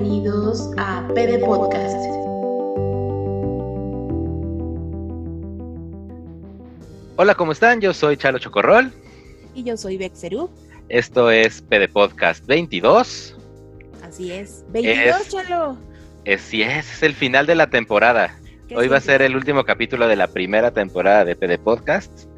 bienvenidos a PD Podcast. Hola, ¿cómo están? Yo soy Chalo Chocorrol. Y yo soy Bexerú. Esto es PD Podcast 22. Así es. 22, Chalo. Es, sí, es, es el final de la temporada. Hoy va a ser el último capítulo de la primera temporada de PD Podcast.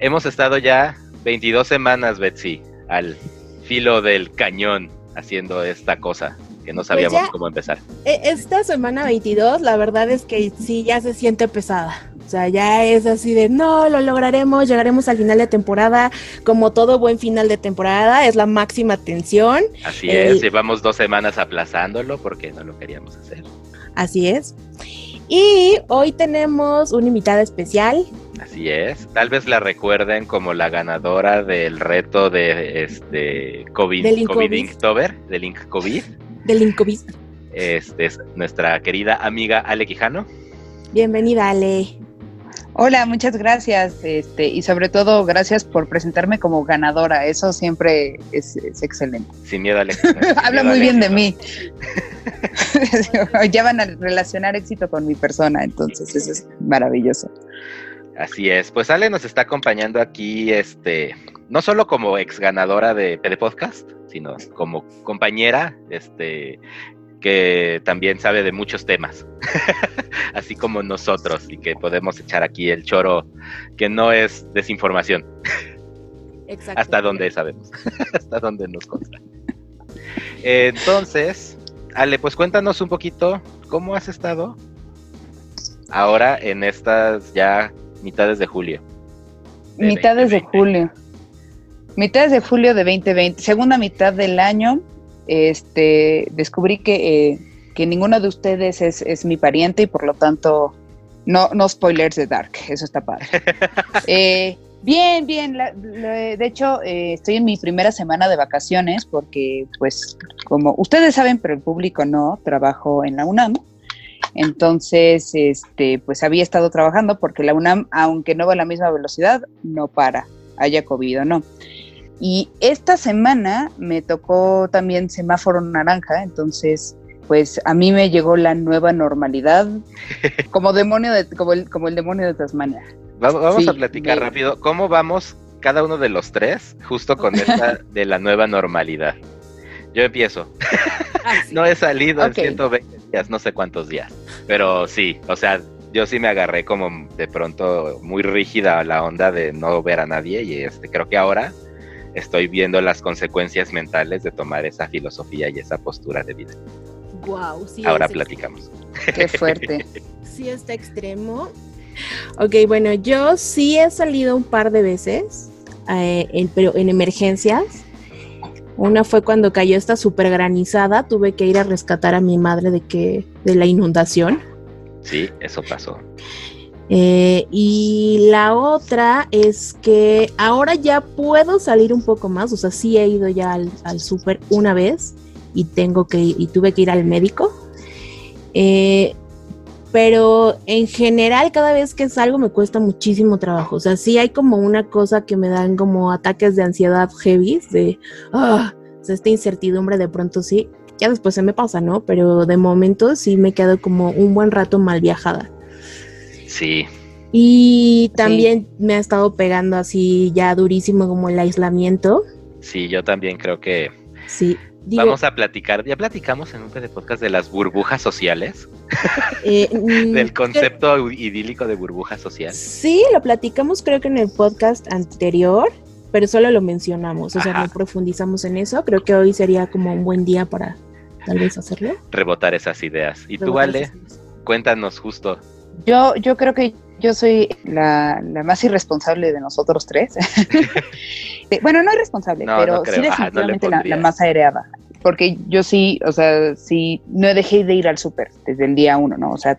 Hemos estado ya 22 semanas, Betsy, al filo del cañón haciendo esta cosa que no pues sabíamos cómo empezar. E, esta semana 22, la verdad es que sí, ya se siente pesada. O sea, ya es así de, no, lo lograremos, llegaremos al final de temporada. Como todo buen final de temporada, es la máxima tensión. Así es, llevamos dos semanas aplazándolo porque no lo queríamos hacer. Así es. Y hoy tenemos una invitada especial. Así es. Tal vez la recuerden como la ganadora del reto de este COVID, del COVID Inktober, del Link COVID. Del Link COVID. Este es nuestra querida amiga Ale Quijano. Bienvenida, Ale. Hola, muchas gracias. Este, y sobre todo, gracias por presentarme como ganadora. Eso siempre es, excelente. Sin miedo Ale. Habla muy bien de mí. ya van a relacionar éxito con mi persona, entonces eso es maravilloso. Así es, pues Ale nos está acompañando aquí, este, no solo como ex ganadora de PD Podcast, sino como compañera, este, que también sabe de muchos temas, así como nosotros, y que podemos echar aquí el choro que no es desinformación. Exacto. Hasta donde sabemos, hasta donde nos consta. Entonces, Ale, pues cuéntanos un poquito cómo has estado ahora en estas ya mitades de julio. mitades de julio. Mitades de julio de 2020, segunda mitad del año, este, descubrí que, eh, que ninguno de ustedes es, mi pariente y por lo tanto no, no spoilers de Dark, eso está padre. Eh, bien, bien, de hecho eh, estoy en mi primera semana de vacaciones porque pues como ustedes saben, pero el público no, trabajo en la UNAM. Entonces, este, pues había estado trabajando porque la UNAM, aunque no va a la misma velocidad, no para, haya COVID o no. Y esta semana me tocó también semáforo naranja, entonces pues a mí me llegó la nueva normalidad como demonio de, como el, como el demonio de Tasmania. Vamos, a platicar rápido. ¿Cómo vamos cada uno de los tres justo con esta de la nueva normalidad? Yo empiezo. Ah, no he salido en 120 días, no sé cuántos días. Pero sí, o sea, yo sí me agarré como de pronto muy rígida la onda de no ver a nadie y este creo que ahora estoy viendo las consecuencias mentales de tomar esa filosofía y esa postura de vida. Wow, sí. Ahora platicamos. Qué fuerte. sí está extremo. Ok, bueno, yo sí he salido un par de veces, eh, pero en emergencias. Una fue cuando cayó esta super granizada, tuve que ir a rescatar a mi madre de que de la inundación. Sí, eso pasó. Eh, y la otra es que ahora ya puedo salir un poco más, o sea, sí he ido ya al, al súper una vez y tengo que y tuve que ir al médico. Eh, pero en general cada vez que salgo me cuesta muchísimo trabajo. O sea, sí hay como una cosa que me dan como ataques de ansiedad heavy, de ah, esta incertidumbre de pronto sí. Ya después se me pasa, ¿no? Pero de momento sí me quedo como un buen rato mal viajada. Sí. Y también me ha estado pegando así ya durísimo como el aislamiento. Sí, yo también creo que... Sí. Vamos a platicar, ya platicamos en un podcast de las burbujas sociales, eh, del concepto idílico de burbuja social. Sí, lo platicamos creo que en el podcast anterior, pero solo lo mencionamos, o sea, no profundizamos en eso. Creo que hoy sería como un buen día para tal vez hacerlo. Rebotar esas ideas. Y tú, Ale, cuéntanos justo yo, yo creo que yo soy la, más irresponsable de nosotros tres. bueno, no irresponsable, pero sí definitivamente la, más aereada. Porque yo sí, o sea, sí, no dejé de ir al súper desde el día uno, ¿no? O sea,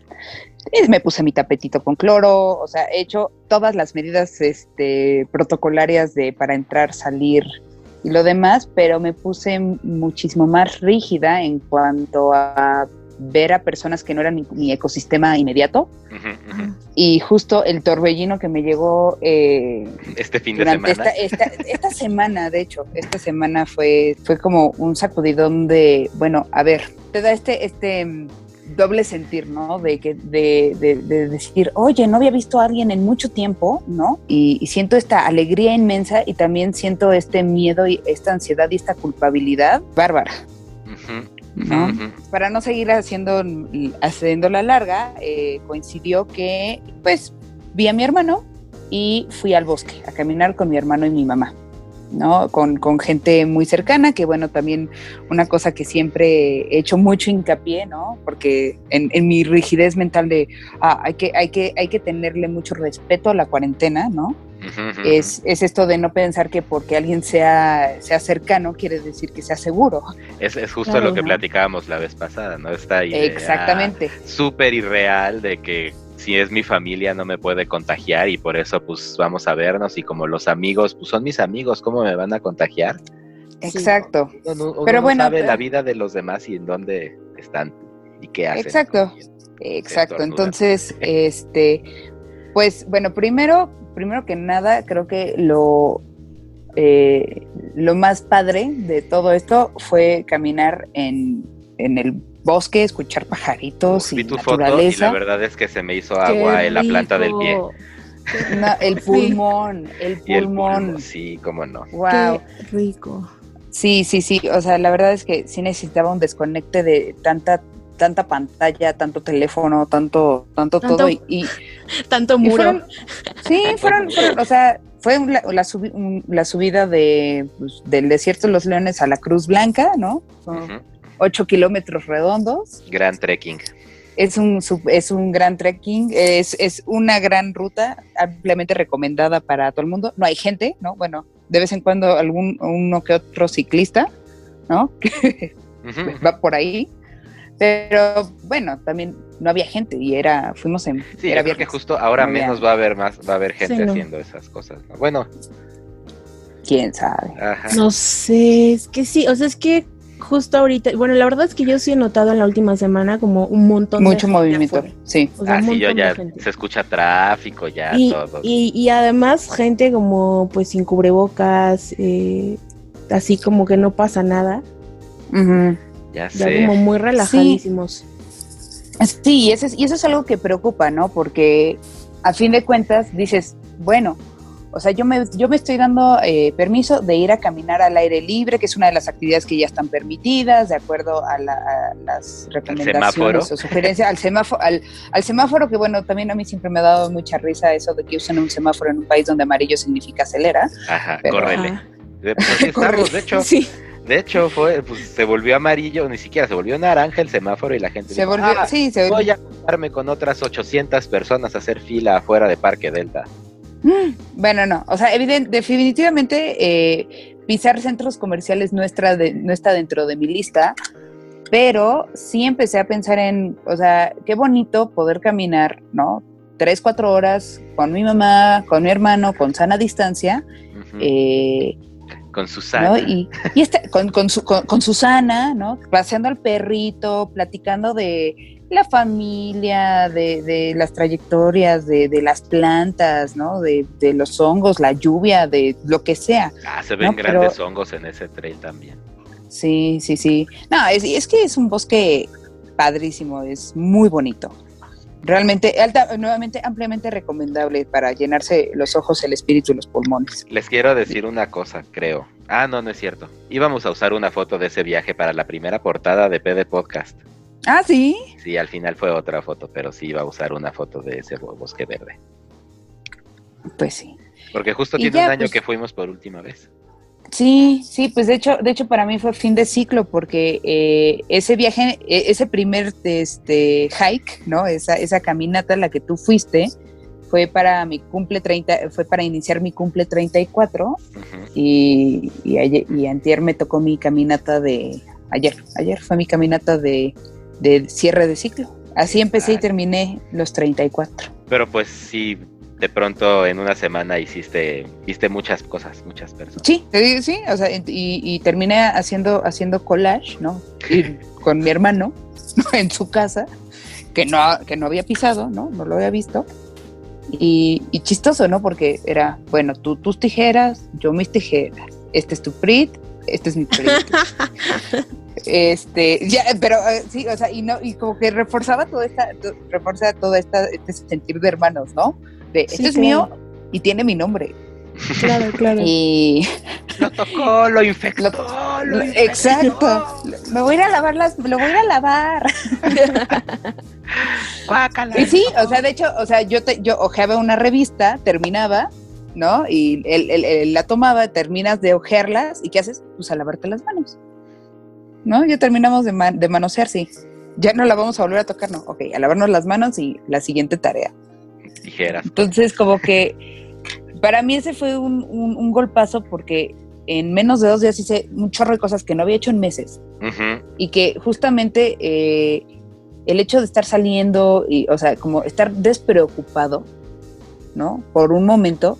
me puse mi tapetito con cloro, o sea, he hecho todas las medidas este, protocolarias de para entrar, salir y lo demás, pero me puse muchísimo más rígida en cuanto a ver a personas que no eran mi, ecosistema inmediato. Y justo el torbellino que me llegó eh, este fin de semana. Esta, semana, de hecho, esta semana fue, fue como un sacudidón de, bueno, a ver, te da este, este mm, doble sentir, ¿no? De, que, de, de, decir, oye, no había visto a alguien en mucho tiempo, ¿no? Y, siento esta alegría inmensa y también siento este miedo y esta ansiedad y esta culpabilidad bárbara. ¿No? Para no seguir haciendo, haciendo la larga, eh, coincidió que, pues, vi a mi hermano y fui al bosque a caminar con mi hermano y mi mamá. ¿no? Con, con, gente muy cercana, que bueno, también una cosa que siempre he hecho mucho hincapié, ¿no? Porque en, en mi rigidez mental de ah, hay, que, hay, que, hay que tenerle mucho respeto a la cuarentena, ¿no? Es, es, esto de no pensar que porque alguien sea, sea cercano quiere decir que sea seguro. Es, es justo lo que platicábamos la vez pasada, ¿no? Esta idea Exactamente. súper irreal de que si es mi familia no me puede contagiar y por eso pues vamos a vernos y como los amigos pues son mis amigos, ¿cómo me van a contagiar? Exacto. pero bueno, sabe la vida de los demás y en dónde están y qué hacen. Exacto. Exacto. Entonces, este, pues bueno, primero, primero que nada, creo que lo eh, lo más padre de todo esto fue caminar en, en el bosque, escuchar pajaritos y naturaleza. la verdad es que se me hizo agua en la planta del pie. el pulmón, el pulmón. Sí, cómo no. Wow. rico. Sí, sí, sí. O sea, la verdad es que sí necesitaba un desconecte de tanta tanta pantalla, tanto teléfono, tanto, tanto, todo y, tanto muro. sí, fueron, o sea, fue la, la, subida de, pues, del desierto de los leones a la Cruz Blanca, ¿no? 8 kilómetros redondos. Gran trekking. Es un, es un gran trekking, es, es una gran ruta ampliamente recomendada para todo el mundo. No hay gente, ¿no? Bueno, de vez en cuando algún uno que otro ciclista, ¿no? Que va por ahí. Pero bueno, también no había gente y era, fuimos en. Sí, era que justo ahora menos va a haber más, va a haber gente haciendo esas cosas. ¿no? Bueno. Quién sabe. No sé, es que sí, o sea, es que justo ahorita, bueno, la verdad es que yo sí he notado en la última semana como un montón Mucho movimiento, sí. ah, sí, yo ya se escucha tráfico, ya y, todo. Y, además gente como pues sin cubrebocas, eh, así como que no pasa nada. Ya sé. Ya como muy relajadísimos. Sí, y eso, es, y eso es algo que preocupa, ¿no? Porque a fin de cuentas dices, bueno, o sea, yo me, yo me estoy dando eh, permiso de ir a caminar al aire libre, que es una de las actividades que ya están permitidas, de acuerdo a, las recomendaciones o sugerencias, al semáforo, al, semáforo, que bueno, también a mí siempre me ha dado mucha risa eso de que usen un semáforo en un país donde amarillo significa acelera. Ajá, córrele. Pues de hecho, sí. De hecho, fue, pues, se volvió amarillo, ni siquiera se volvió naranja el semáforo y la gente se volvió, ah, sí, se voy a juntarme con otras 800 personas a hacer fila afuera de Parque Delta. Bueno, no, o sea, definitivamente eh, pisar centros comerciales no está, no está dentro de mi lista, pero sí empecé a pensar en, o sea, qué bonito poder caminar, ¿no? Tres, cuatro horas con mi mamá, con mi hermano, con sana distancia. Eh, con Susana. Y, y este, con, con, con Susana, ¿no? Paseando al perrito, platicando de la familia, de, las trayectorias, de, las plantas, ¿no? De, los hongos, la lluvia, de lo que sea. Ah, se ven grandes hongos en ese trail también. Sí, sí, sí. No, es, es que es un bosque padrísimo, es muy bonito. Realmente, alta, nuevamente, ampliamente recomendable para llenarse los ojos, el espíritu y los pulmones. Les quiero decir una cosa, creo. Ah, no, no es cierto. Íbamos a usar una foto de ese viaje para la primera portada de PD Podcast. Ah, sí. Sí, al final fue otra foto, pero sí iba a usar una foto de ese bosque verde. Pues sí. Porque justo tiene un año pues que fuimos por última vez. Sí, sí, pues de hecho, de hecho para mí fue fin de ciclo porque eh, ese viaje, e, ese primer este hike, ¿no? Esa, esa caminata a la que tú fuiste fue para mi cumple 30, fue para iniciar mi cumple 34 y, y, ayer, y antier me tocó mi caminata de, ayer, ayer fue mi caminata de de cierre de ciclo. Así empecé y terminé los 34. Pero pues sí, de pronto en una semana hiciste, viste muchas cosas, muchas personas. Sí, sí, o sea, y, terminé haciendo, haciendo collage, ¿no? con mi hermano, en su casa, que no, que no había pisado, ¿no? No lo había visto. Y, chistoso, ¿no? Porque era, bueno, tú tus tijeras, yo mis tijeras. Este es tu PRIT, este es mi PRIT. Este, ya, pero eh, sí, o sea, y no, y como que reforzaba toda esta, refuerza todo esta, este sentir de hermanos, ¿no? De esto es mío y tiene mi nombre. Claro, claro. Y lo tocó, lo infectó. Lo, exacto. Me voy a ir a lavar las, lo voy a ir a lavar. y sí, o sea, de hecho, o sea, yo te, yo ojeaba una revista, terminaba, ¿no? Y él, la tomaba, terminas de ojearlas, ¿y qué haces? Pues a lavarte las manos. ¿No? Ya terminamos de, de manosear, sí. Ya no la vamos a volver a tocar, no. Ok, a lavarnos las manos y la siguiente tarea. Tijeras. Entonces, como que para mí ese fue un, un, golpazo porque en menos de dos días hice un chorro de cosas que no había hecho en meses. Y que justamente eh, el hecho de estar saliendo y, o sea, como estar despreocupado, ¿no? Por un momento,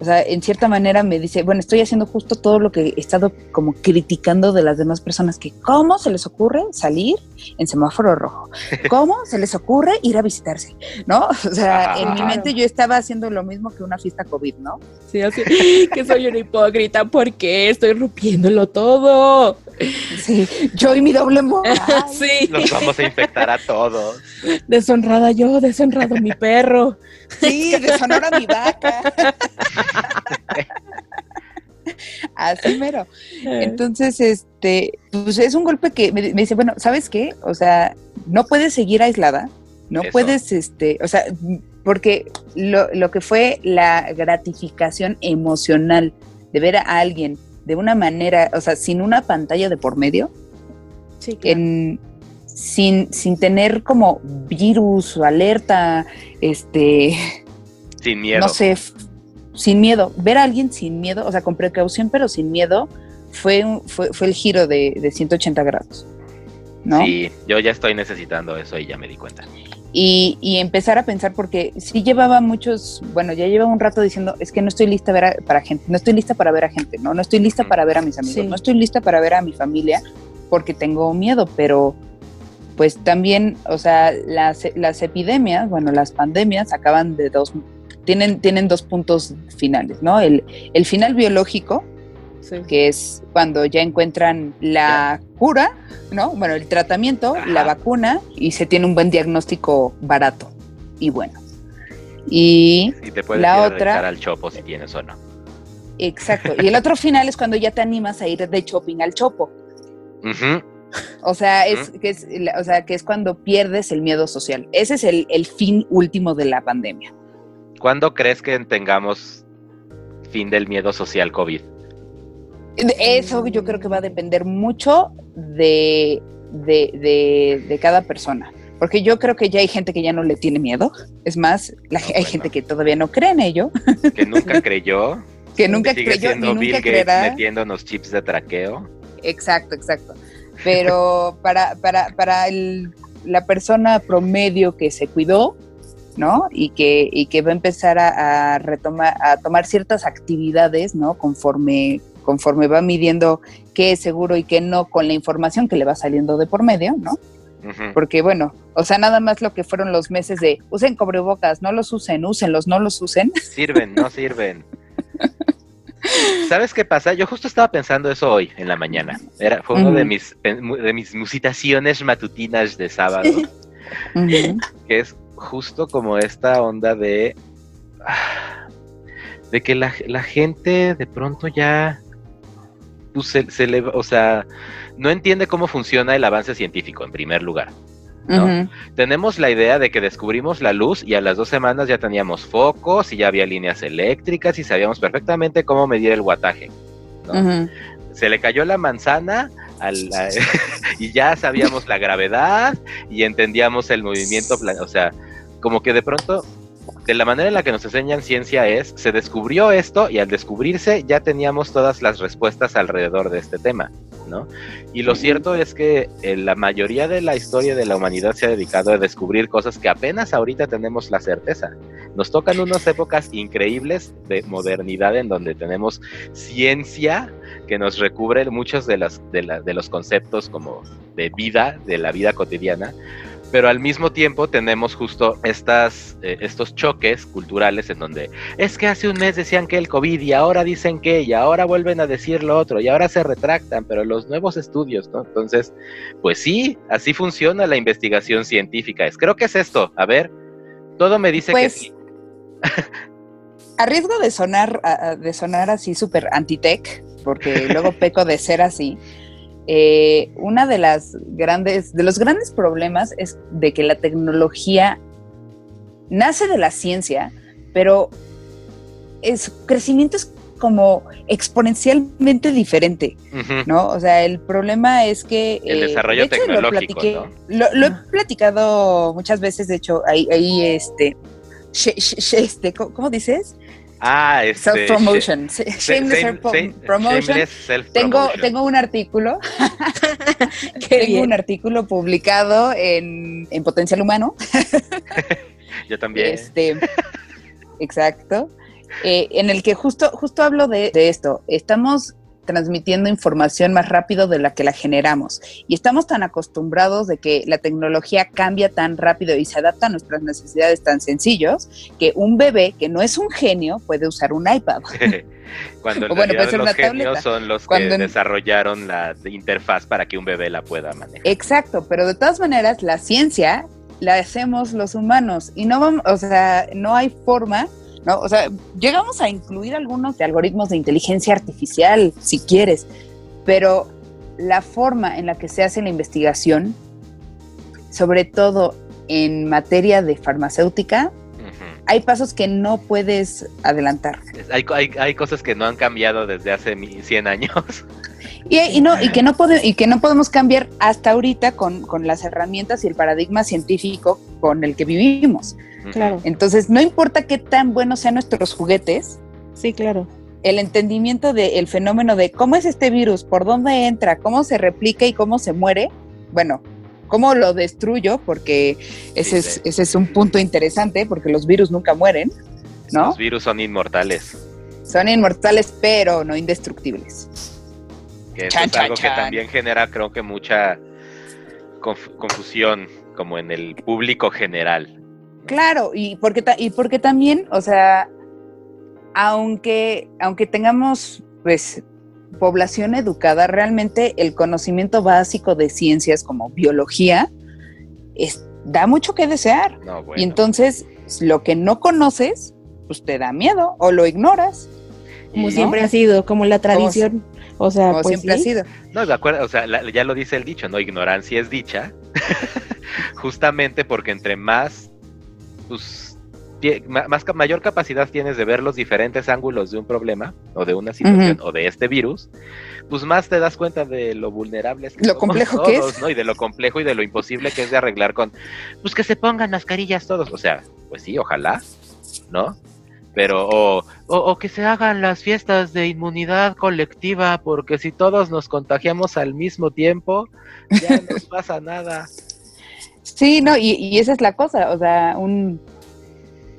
o sea, en cierta manera me dice, bueno, estoy haciendo justo todo lo que he estado como criticando de las demás personas, que cómo se les ocurre salir en semáforo rojo, cómo se les ocurre ir a visitarse, ¿no? O sea, en mi mente yo estaba haciendo lo mismo que una fiesta COVID, ¿no? Sí, así que soy una hipócrita porque estoy rompiéndolo todo. Sí, yo y mi doble moral. sí. Los vamos a infectar a todos. Deshonrada yo, deshonrado mi perro. Sí, deshonora mi vaca. Así mero. Entonces, este, pues es un golpe que me, dice, bueno, ¿sabes qué? O sea, no puedes seguir aislada, no puedes, este, o sea, porque lo, lo, que fue la gratificación emocional de ver a alguien de una manera, o sea, sin una pantalla de por medio, en, sin, sin tener como virus o alerta, este... Sin miedo. No sé, sin miedo. Ver a alguien sin miedo, o sea, con precaución, pero sin miedo, fue, fue, fue el giro de, de 180 grados. ¿no? Sí, yo ya estoy necesitando eso y ya me di cuenta. Y, y, empezar a pensar, porque sí llevaba muchos, bueno, ya llevaba un rato diciendo, es que no estoy lista ver para gente, no estoy lista para ver a gente, no, no estoy lista para ver a mis amigos, no estoy lista para ver a mi familia porque tengo miedo, pero pues también, o sea, las, las epidemias, bueno, las pandemias acaban de dos, tienen, tienen dos puntos finales, ¿no? El, el final biológico, que es cuando ya encuentran la cura, ¿no? Bueno, el tratamiento, la vacuna, y se tiene un buen diagnóstico barato y bueno. Y, te puedes la otra al chopo si tienes o no. Exacto. Y el otro final es cuando ya te animas a ir de shopping al chopo. O sea, es, que es, o sea, que es cuando pierdes el miedo social. Ese es el, el fin último de la pandemia. ¿Cuándo crees que tengamos fin del miedo social COVID? Eso yo creo que va a depender mucho de, de, cada persona. Porque yo creo que ya hay gente que ya no le tiene miedo. Es más, hay gente que todavía no cree en ello. Que nunca creyó. que nunca creyó y nunca creerá. metiéndonos chips de traqueo. Exacto, exacto. Pero para, para, para el, la persona promedio que se cuidó, ¿no? Y que, y que va a empezar a, a, retomar, a tomar ciertas actividades, ¿no? Conforme, conforme va midiendo qué es seguro y qué no con la información que le va saliendo de por medio, ¿no? Porque bueno, o sea, nada más lo que fueron los meses de usen cobrebocas, no los usen, úsenlos, no los usen. Sirven, no sirven. ¿Sabes qué pasa? Yo justo estaba pensando eso hoy en la mañana. Era, fue uno de mis de mis musitaciones matutinas de sábado. Que es justo como esta onda de. de que la, la gente de pronto ya pues, se, le, o sea, no entiende cómo funciona el avance científico, en primer lugar. Tenemos la idea de que descubrimos la luz y a las dos semanas ya teníamos focos y ya había líneas eléctricas y sabíamos perfectamente cómo medir el guataje. Se le cayó la manzana y ya sabíamos la gravedad y entendíamos el movimiento, o sea, como que de pronto de la manera en la que nos enseñan ciencia es, se descubrió esto y al descubrirse ya teníamos todas las respuestas alrededor de este tema, ¿no? Y lo cierto es que eh, la mayoría de la historia de la humanidad se ha dedicado a descubrir cosas que apenas ahorita tenemos la certeza. Nos tocan unas épocas increíbles de modernidad en donde tenemos ciencia que nos recubre muchos de, las, de, de los conceptos como de vida, de la vida cotidiana, pero al mismo tiempo tenemos justo estas, eh, estos choques culturales en donde es que hace un mes decían que el COVID y ahora dicen que y ahora vuelven a decir lo otro y ahora se retractan, pero los nuevos estudios, ¿no? Entonces, pues sí, así funciona la investigación científica. Es, creo que es esto, a ver, todo me dice que Pues, sí. A riesgo de sonar, de sonar así súper anti-tech, porque luego peco de ser así, eh, una de las grandes, de los grandes problemas es de que la tecnología nace de la ciencia, pero su crecimiento es como exponencialmente diferente. ¿no? O sea, el problema es que... El eh, desarrollo de hecho, lo tecnológico, platiqué- ¿no? Lo, lo he platicado muchas veces, de hecho, ahí, ahí este... este, ¿cómo, cómo dices? Ah, este... Self-promotion. sh- Shameless shame- self- shame- promotion. shameless Tengo, self-promotion. tengo un artículo, Qué tengo bien. un artículo publicado en, en Potencial Humano. Yo también. Este, exacto. eh, en el que justo, justo hablo de, de esto. Estamos transmitiendo información más rápido de la que la generamos. Y estamos tan acostumbrados de que la tecnología cambia tan rápido y se adapta a nuestras necesidades tan sencillos que un bebé que no es un genio puede usar un iPad. Cuando en o bueno, realidad puede ser los genios tableta. son los Cuando que en- desarrollaron la interfaz para que un bebé la pueda manejar. Exacto, pero de todas maneras la ciencia la hacemos los humanos y no vamos, o sea, no hay forma, ¿no? O sea, llegamos a incluir algunos de algoritmos de inteligencia artificial, si quieres, pero la forma en la que se hace la investigación, sobre todo en materia de farmacéutica, hay pasos que no puedes adelantar. Hay, hay, hay cosas que no han cambiado desde hace mi- 100 años. Y, y no, y, que no pode- y que no podemos cambiar hasta ahorita con, con las herramientas y el paradigma científico con el que vivimos. Claro, Entonces, no importa qué tan buenos sean nuestros juguetes, sí, claro. el entendimiento del fenómeno de cómo es este virus, por dónde entra, cómo se replica y cómo se muere, bueno, cómo lo destruyo, porque ese, Sí, es, sí. ese es un punto interesante, porque los virus nunca mueren, ¿no? Los virus son inmortales. Son inmortales, pero no indestructibles. Que eso Chan, es algo chan, chan. que también genera, creo que, mucha conf- confusión, como en el público general. Claro, y porque, y porque también, o sea, aunque, aunque tengamos, pues, población educada, realmente el conocimiento básico de ciencias como biología es, da mucho que desear. No, bueno. Y entonces, lo que no conoces, pues te da miedo o lo ignoras, Como siempre ha sido, como la tradición. O sea, como pues siempre sí. ha sido. No, de acuerdo, o sea, la- ya lo dice el dicho, ¿no? Ignorancia es dicha. Justamente porque entre más, pues, más, mayor capacidad tienes de ver los diferentes ángulos de un problema o de una situación o de este virus, pues más te das cuenta de lo vulnerables que Lo somos complejo que todos, es. ¿no? Y de lo complejo y de lo imposible que es de arreglar con, pues que se pongan mascarillas todos. O sea, pues sí, ojalá, ¿no? Pero, o, o, o que se hagan las fiestas de inmunidad colectiva, porque si todos nos contagiamos al mismo tiempo, ya no nos pasa nada. Sí, no, y, y esa es la cosa, o sea, un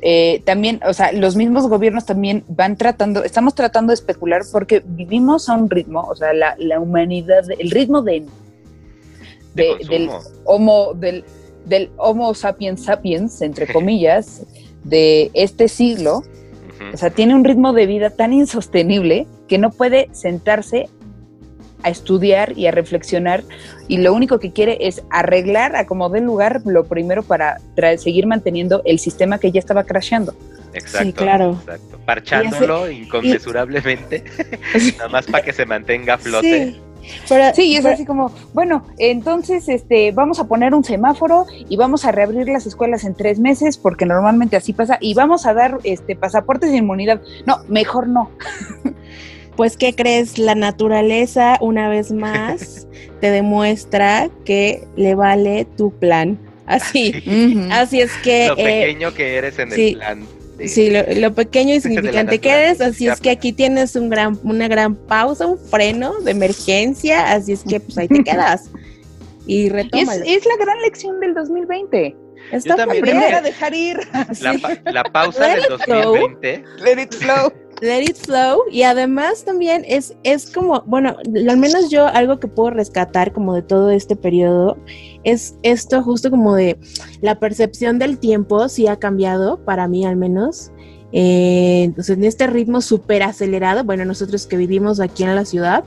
eh, también, o sea, los mismos gobiernos también van tratando, estamos tratando de especular porque vivimos a un ritmo, o sea, la, la humanidad, el ritmo de, De de- del homo, del, del homo sapiens sapiens, entre comillas, de este siglo, o sea, tiene un ritmo de vida tan insostenible que no puede sentarse a estudiar y a reflexionar y lo único que quiere es arreglar a como dé lugar lo primero para seguir manteniendo el sistema que ya estaba crasheando. Exacto, claro. exacto. Parchándolo inconmensurablemente, nada más para que se mantenga a flote. Sí, pero, Sí, y es pero- así como, bueno, entonces este, vamos a poner un semáforo y vamos a reabrir las escuelas en tres meses porque normalmente así pasa y vamos a dar este, pasaportes de inmunidad. No, mejor no. Pues, ¿qué crees? La naturaleza, una vez más, te demuestra que le vale tu plan. Así. Así es que. Lo eh, pequeño que eres en sí. el plan. de- Sí, lo, lo pequeño y significante que eres, así es que aquí tienes un gran, una gran pausa, un freno de emergencia, así es que pues ahí te quedas y Y es, retómalo. es la gran lección del 2020. Está aprender a dejar ir. La, pausa del 2020. Let it flow. Let it flow. Y además también es, es como, bueno, al menos yo algo que puedo rescatar como de todo este periodo es esto justo como de la percepción del tiempo sí ha cambiado, para mí al menos. Eh, entonces, en este ritmo súper acelerado, bueno, nosotros que vivimos aquí en la ciudad,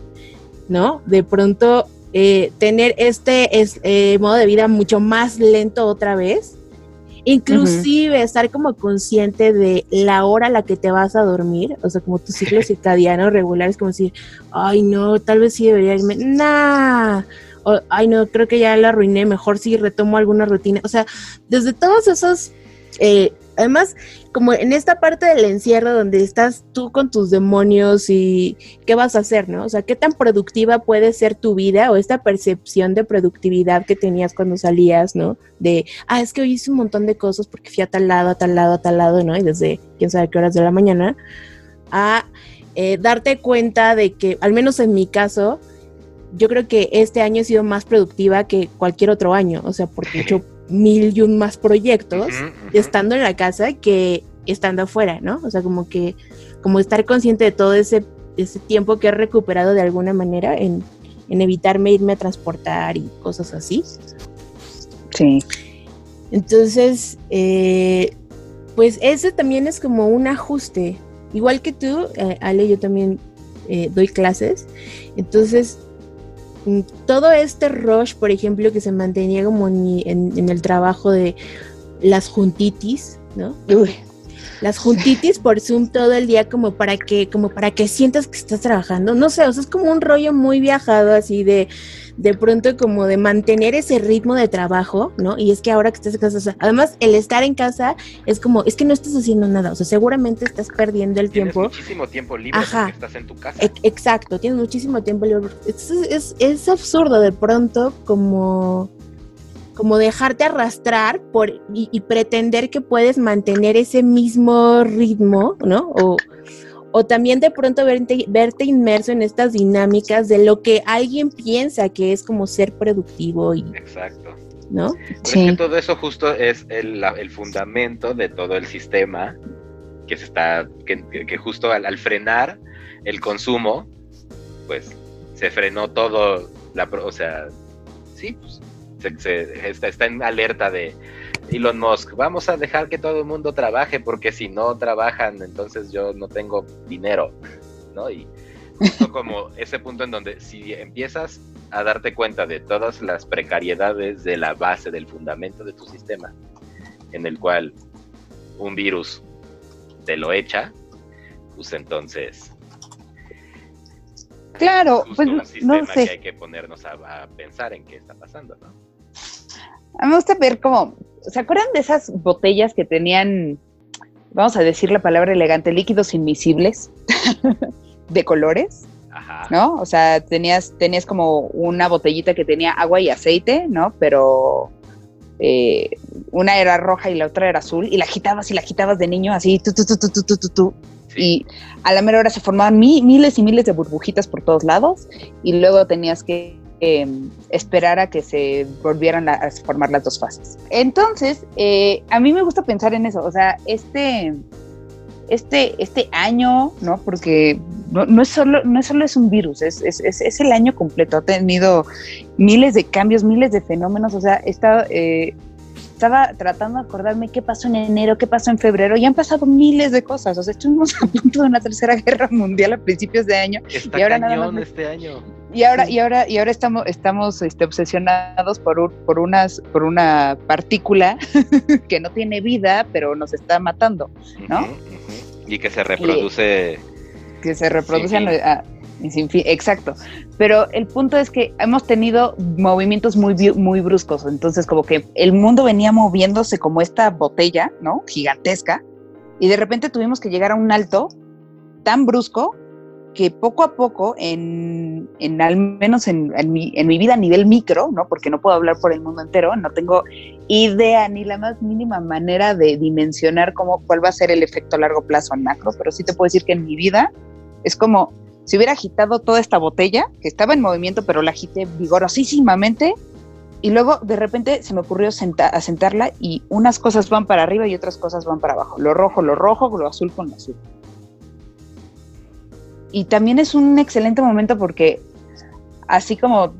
¿no? De pronto eh, tener este es, eh, modo de vida mucho más lento otra vez, inclusive estar como consciente de la hora a la que te vas a dormir, o sea, como tu ciclo circadiano regular, es como decir, ay no, tal vez sí debería irme, nah, ay no, creo que ya la arruiné, mejor si retomo alguna rutina, o sea, desde todos esos eh, además, como en esta parte del encierro donde estás tú con tus demonios y qué vas a hacer, ¿no? O sea, qué tan productiva puede ser tu vida o esta percepción de productividad que tenías cuando salías, ¿no? De, ah, es que hoy hice un montón de cosas porque fui a tal lado, a tal lado, a tal lado, ¿no? Y desde quién sabe qué horas de la mañana, a eh, darte cuenta de que, al menos en mi caso, yo creo que este año he sido más productiva que cualquier otro año, o sea, porque hecho mil y un más proyectos estando en la casa que estando afuera, ¿no? O sea, como que, como estar consciente de todo ese, ese tiempo que he recuperado de alguna manera en, evitarme irme a transportar y cosas así. Sí. Entonces, eh, pues ese también es como un ajuste. Igual que tú, eh, Ale, yo también eh, doy clases. Entonces, todo este rush, por ejemplo, que se mantenía como en, el trabajo de las juntitis, ¿no? Las juntitis por Zoom todo el día como para que, como para que sientas que estás trabajando. No sé, o sea, es como un rollo muy viajado así de de pronto como de mantener ese ritmo de trabajo, ¿no? Y es que ahora que estás en casa, o sea, además el estar en casa es como, es que no estás haciendo nada, o sea, seguramente estás perdiendo el tienes tiempo. muchísimo tiempo libre porque estás en tu casa. exacto, tienes muchísimo tiempo libre. Es, es, absurdo de pronto como como dejarte arrastrar por y, y, pretender que puedes mantener ese mismo ritmo, ¿no? O, o también de pronto verte, verte inmerso en estas dinámicas de lo que alguien piensa que es como ser productivo y... Exacto. ¿No? sí. que todo eso justo es el, fundamento de todo el sistema que se está, que, justo al, frenar el consumo, pues se frenó todo, la, o sea, sí, pues se, está, está en alerta de, Elon Musk, vamos a dejar que todo el mundo trabaje porque si no trabajan, entonces yo no tengo dinero, ¿no? Y justo como ese punto en donde si empiezas a darte cuenta de todas las precariedades de la base, del fundamento de tu sistema, en el cual un virus te lo echa, pues entonces... Claro, pues no sé. Que hay que ponernos a, a pensar en qué está pasando, ¿no? A mí me gusta ver cómo ¿se acuerdan de esas botellas que tenían, vamos a decir la palabra elegante, líquidos invisibles de colores? Ajá. ¿No? O sea, tenías, tenías como una botellita que tenía agua y aceite, ¿no? Pero eh, una era roja y la otra era azul, y la agitabas y la agitabas de niño así, tu, tu, tu, Y a la mera hora se formaban miles y miles de burbujitas por todos lados, y luego tenías que Em, esperar a que se volvieran a, formar las dos fases. Entonces, eh, a mí me gusta pensar en eso, o sea, este, este, este año, ¿no? Porque no, es solo, no es solo es un virus, es, es, es, el año completo, ha tenido miles de cambios, miles de fenómenos, o sea, está... Eh, estaba tratando de acordarme qué pasó en enero, qué pasó en febrero, y han pasado miles de cosas. O sea, estuvimos a punto de una tercera guerra mundial a principios de año. Está y ahora nada más este año. Y ahora, y ahora, y ahora estamos, estamos este, obsesionados por, por unas, por una partícula que no tiene vida, pero nos está matando, ¿no? Y que se reproduce. que se reproduce sin fin, exacto. Pero el punto es que hemos tenido movimientos muy, muy bruscos. Entonces, como que el mundo venía moviéndose como esta botella, ¿no? Gigantesca. Y de repente tuvimos que llegar a un alto tan brusco que poco a poco, en, en al menos en, en, mi, en, mi, vida a nivel micro, ¿no? Porque no puedo hablar por el mundo entero, no tengo idea ni la más mínima manera de dimensionar cómo, cuál va a ser el efecto a largo plazo en macro, pero sí te puedo decir que en mi vida es como si hubiera agitado toda esta botella, que estaba en movimiento, pero la agité vigorosísimamente, y luego de repente se me ocurrió a sentarla y unas cosas van para arriba y otras cosas van para abajo. Lo rojo, lo rojo, lo azul con lo azul. Y también es un excelente momento porque así como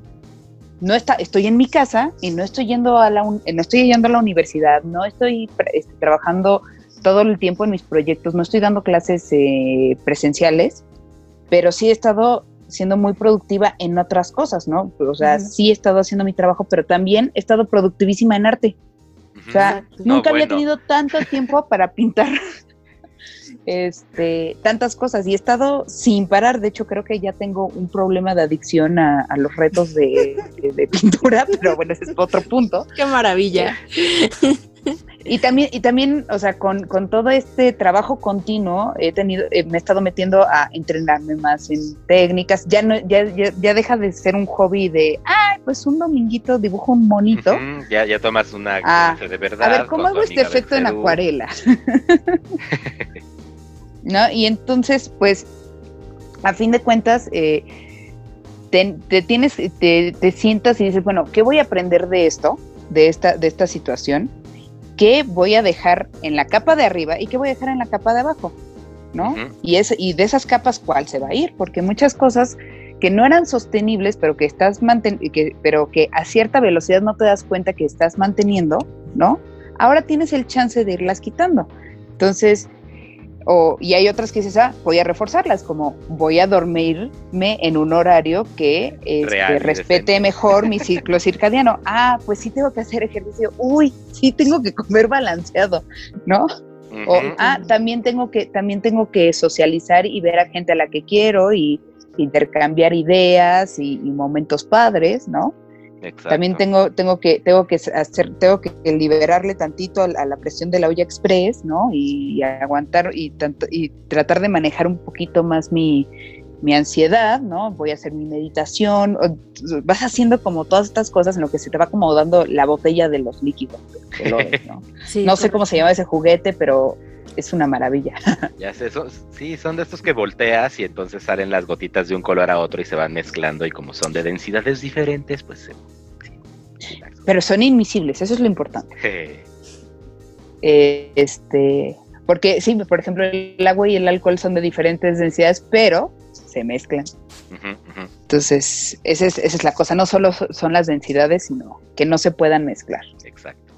no está, estoy en mi casa y no estoy yendo a la, no estoy yendo a la universidad, no estoy este, trabajando todo el tiempo en mis proyectos, no estoy dando clases eh, presenciales, pero sí he estado siendo muy productiva en otras cosas, ¿no? O sea, sí he estado haciendo mi trabajo, pero también he estado productivísima en arte. O sea, nunca había tenido tanto tiempo para pintar este, tantas cosas y he estado sin parar. De hecho, creo que ya tengo un problema de adicción a, los retos de, de, pintura, pero bueno, ese es otro punto. Qué maravilla. Y también, y también, o sea, con, todo este trabajo continuo, he tenido, eh, me he estado metiendo a entrenarme más en técnicas. Ya no, ya, ya, deja de ser un hobby de, ay, pues un dominguito dibujo un monito. ya, ya tomas una ah, clase de verdad. A ver, ¿cómo hago este efecto en acuarela? ¿No? Y entonces, pues, a fin de cuentas, eh, te, tienes, te, te sientas y dices, bueno, ¿qué voy a aprender de esto? De esta, de esta situación qué voy a dejar en la capa de arriba y qué voy a dejar en la capa de abajo, ¿no? y, es, y de esas capas, ¿cuál se va a ir? Porque muchas cosas que no eran sostenibles, pero que estás que, pero que a cierta velocidad no te das cuenta que estás manteniendo, ¿no? Ahora tienes el chance de irlas quitando. Entonces, y hay otras que dices, ah, voy a reforzarlas, como voy a dormirme en un horario que este, respete mejor mi ciclo circadiano. Ah, pues sí tengo que hacer ejercicio. Uy, sí tengo que comer balanceado, ¿no? O, ah, también tengo que, también tengo que socializar y ver a gente a la que quiero y intercambiar ideas y momentos padres, ¿no? También tengo, tengo que, tengo que hacer, tengo que liberarle tantito a, la presión de la olla express, ¿no? Y, aguantar y tanto, y tratar de manejar un poquito más mi, ansiedad, ¿no? Voy a hacer mi meditación, vas haciendo como todas estas cosas en lo que se te va acomodando la botella de los líquidos, ¿no? no sé cómo se llama ese juguete, pero es una maravilla. Ya sé, sí, son de estos que volteas y entonces salen las gotitas de un color a otro y se van mezclando y como son de densidades diferentes, pues... Pero son invisibles, eso es lo importante. Eh, este, porque sí, por ejemplo, el agua y el alcohol son de diferentes densidades, pero se mezclan. Entonces, esa es, esa es la cosa, no solo son las densidades, sino que no se puedan mezclar. Exacto.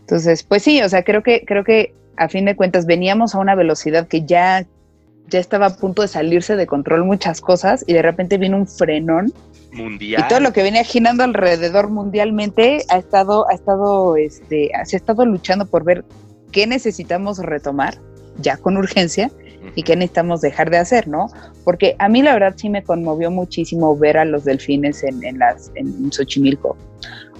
Entonces, pues sí, o sea, creo que, creo que a fin de cuentas veníamos a una velocidad que ya, ya estaba a punto de salirse de control muchas cosas y de repente vino un frenón. Mundial. Y todo lo que viene girando alrededor mundialmente ha estado, ha estado, este, se ha estado luchando por ver qué necesitamos retomar ya con urgencia y qué necesitamos dejar de hacer, ¿no? Porque a mí la verdad sí me conmovió muchísimo ver a los delfines en, en las, en Xochimilco.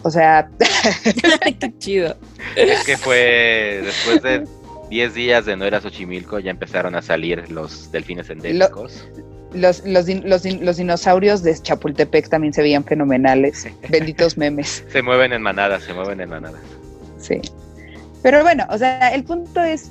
O sea, qué chido. Es que fue después de 10 días de no era Xochimilco ya empezaron a salir los delfines endémicos. los, los, dinosaurios de Chapultepec también se veían fenomenales. Benditos memes. Se mueven en manadas, se mueven en manadas. Sí. Pero bueno, o sea, el punto es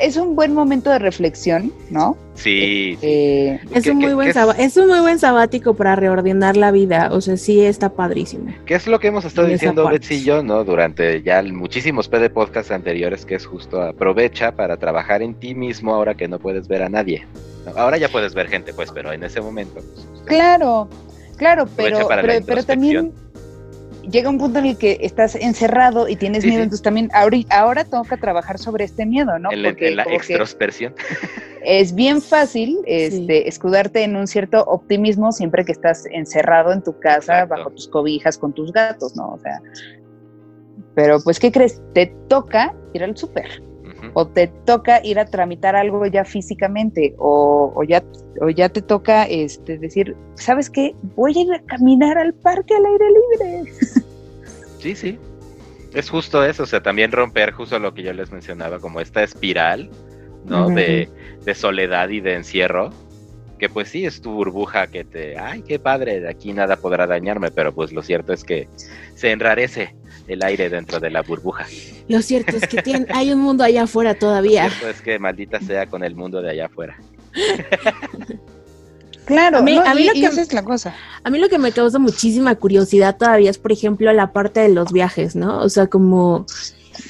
es un buen momento de reflexión, ¿no? Sí. Eh, es, un muy buen es un muy buen sabático para reordenar la vida, o sea, sí está padrísimo. ¿Qué es lo que hemos estado diciendo Betsy y yo, no? Durante ya muchísimos PD podcasts anteriores, que es justo aprovecha para trabajar en ti mismo ahora que no puedes ver a nadie. Ahora ya puedes ver gente, pues, pero en ese momento. Pues, claro, claro, pero, pero también llega un punto en el que estás encerrado y tienes miedo, entonces también ahorita, ahora toca trabajar sobre este miedo, ¿no? Porque, en la extrospersión. Es bien fácil este, escudarte en un cierto optimismo siempre que estás encerrado en tu casa, bajo tus cobijas, con tus gatos, ¿no? O sea, pero pues, ¿qué crees? Te toca ir al súper o te toca ir a tramitar algo ya físicamente, o, ya, o ya te toca este, decir, ¿sabes qué? Voy a ir a caminar al parque al aire libre. Sí, sí. Es justo eso, o sea, también romper justo lo que yo les mencionaba, como esta espiral, ¿no? de, de soledad y de encierro, que pues sí es tu burbuja que te, ay, qué padre, de aquí nada podrá dañarme, pero pues lo cierto es que se enrarece el aire dentro de la burbuja. Lo cierto es que tiene, hay un mundo allá afuera todavía. Lo cierto es que maldita sea con el mundo de allá afuera. Claro, a mí, no, a mí y- lo que es la cosa. A mí lo que me causa muchísima curiosidad todavía es, por ejemplo, la parte de los viajes, ¿no? O sea, como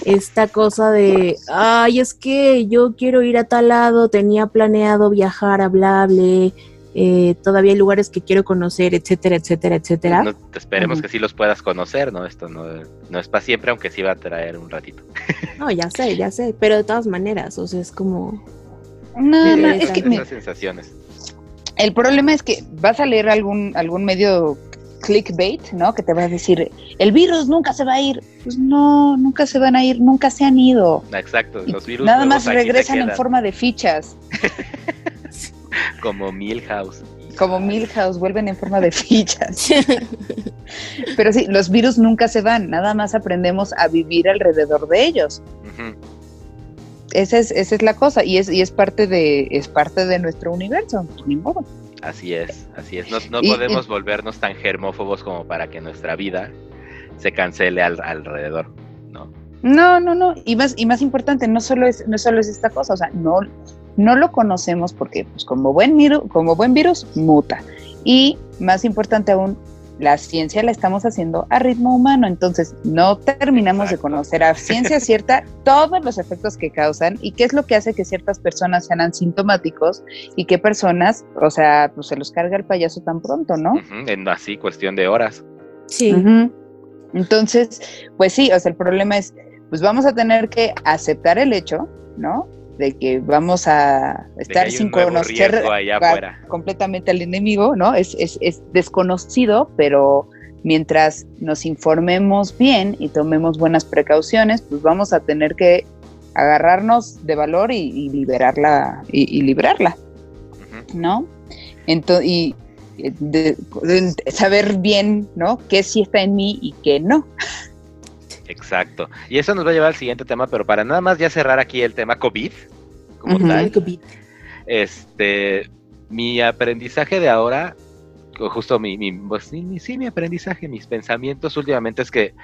esta cosa de, ay, es que yo quiero ir a tal lado, tenía planeado viajar a Blable, eh, todavía hay lugares que quiero conocer, etcétera, etcétera, etcétera. No, te esperemos que sí los puedas conocer, ¿no? Esto no, no es para siempre, aunque sí va a traer un ratito. No, ya sé, ya sé, pero de todas maneras, o sea, es como... No, Sí, no, es que mira, sensaciones. el problema es que vas a leer algún, algún medio clickbait, ¿no? Que te va a decir, el virus nunca se va a ir. Pues no, nunca se van a ir, nunca se han ido. Exacto, los virus Nada más regresan en forma de fichas, como Milhouse. como Milhouse, vuelven en forma de fichas. Pero sí, los virus nunca se van, nada más aprendemos a vivir alrededor de ellos. Esa es, esa es la cosa, y es, y es parte de, es parte de nuestro universo, ni modo. Así es, así es. No, no Y- podemos volvernos tan germófobos como para que nuestra vida se cancele al- alrededor, ¿no? No, no, no. Y más, y más importante, no solo es, no solo es esta cosa, o sea, no, no lo conocemos porque, pues, como buen virus, como buen virus, muta. Y más importante aún, la ciencia la estamos haciendo a ritmo humano, entonces no terminamos de conocer a ciencia cierta todos los efectos que causan y qué es lo que hace que ciertas personas sean asintomáticos y qué personas, o sea, pues se los carga el payaso tan pronto, ¿no? En así, cuestión de horas. Sí. Entonces, pues sí, o sea, el problema es, pues vamos a tener que aceptar el hecho, ¿no? De que vamos a estar sin conocer allá completamente al enemigo, ¿no? Es, es, es desconocido, pero mientras nos informemos bien y tomemos buenas precauciones, pues vamos a tener que agarrarnos de valor y, y liberarla, y, y librarla. ¿no? Entonces, y eh, de- de saber bien, ¿no? Qué sí está en mí y qué no. Exacto. Y eso nos va a llevar al siguiente tema, pero para nada más ya cerrar aquí el tema COVID, como tal, COVID. este, mi aprendizaje de ahora, o justo mi, mi pues, sí, mi- sí, mi aprendizaje, mis pensamientos últimamente es que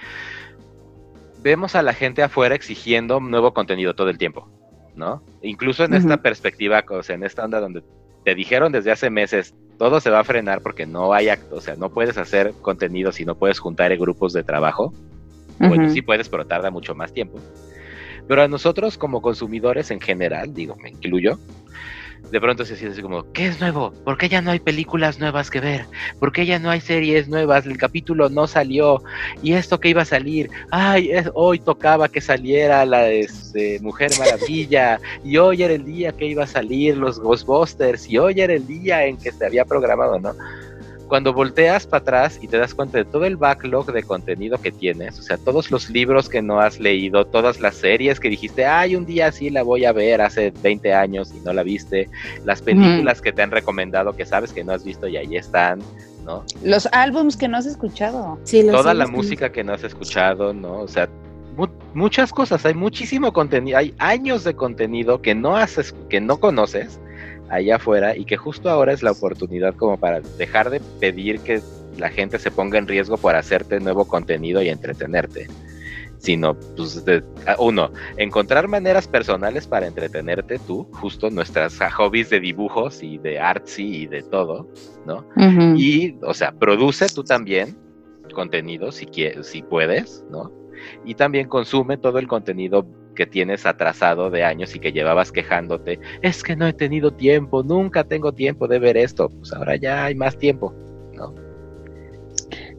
vemos a la gente afuera exigiendo nuevo contenido todo el tiempo, ¿no? Incluso en esta perspectiva, o sea, en esta onda donde te dijeron desde hace meses, todo se va a frenar porque no hay, act- o sea, no puedes hacer contenido si no puedes juntar grupos de trabajo. Bueno, sí puedes, pero tarda mucho más tiempo. Pero a nosotros como consumidores en general, digo, me incluyo, de pronto se siente así como, ¿qué es nuevo? ¿Por qué ya no hay películas nuevas que ver? ¿Por qué ya no hay series nuevas? El capítulo no salió. ¿Y esto que iba a salir? Ay, es- hoy tocaba que saliera la este, Mujer Maravilla. y hoy era el día que iba a salir los Ghostbusters. Y hoy era el día en que se había programado, ¿no? Cuando volteas para atrás y te das cuenta de todo el backlog de contenido que tienes, o sea, todos los libros que no has leído, todas las series que dijiste, ay, un día sí la voy a ver hace 20 años y no la viste, las películas que te han recomendado que sabes que no has visto y ahí están, ¿no? Los álbums que no has escuchado. Sí, los Toda la música que no has escuchado, ¿no? O sea, mu- muchas cosas, hay muchísimo contenido, hay años de contenido que no haces, que no conoces allá afuera y que justo ahora es la oportunidad como para dejar de pedir que la gente se ponga en riesgo por hacerte nuevo contenido y entretenerte, sino, pues, de- a- uno, encontrar maneras personales para entretenerte tú, justo nuestras ah, hobbies de dibujos y de artsy y de todo, ¿no? Y, o sea, produce tú también contenido si quieres, si puedes, ¿no? Y también consume todo el contenido que tienes atrasado de años y que llevabas quejándote, es que no he tenido tiempo, nunca tengo tiempo de ver esto, pues ahora ya hay más tiempo, ¿no?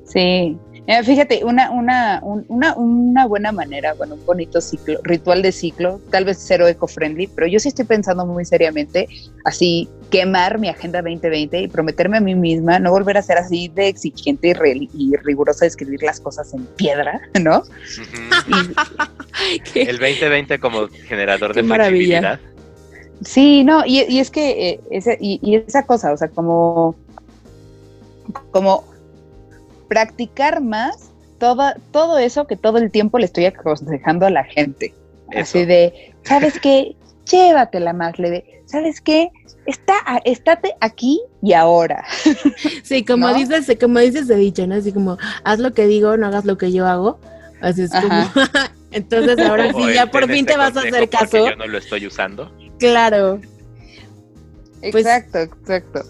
Sí. Eh, fíjate, una, una, un- una, una buena manera, bueno, un bonito ciclo, ritual de ciclo, tal vez cero eco-friendly, pero yo sí estoy pensando muy seriamente así quemar mi agenda 2020 y prometerme a mí misma no volver a ser así de exigente y, re- y rigurosa de escribir las cosas en piedra, ¿no? El 2020 como generador de maravilla. flexibilidad. Sí, no, y, y es que eh, ese, y, y esa cosa, o sea, como, como practicar más todo, todo eso que todo el tiempo le estoy aconsejando a la gente. Así de, ¿sabes qué? Llévatela más leve. ¿Sabes qué? Está, estate aquí y ahora. Sí, como ¿No? dices, como dices de dicho, ¿no? Así como, haz lo que digo, no hagas lo que yo hago. Así es como, entonces ahora sí, ya por fin este te vas a hacer caso. Yo no lo estoy usando. Claro. Pues- exacto, exacto.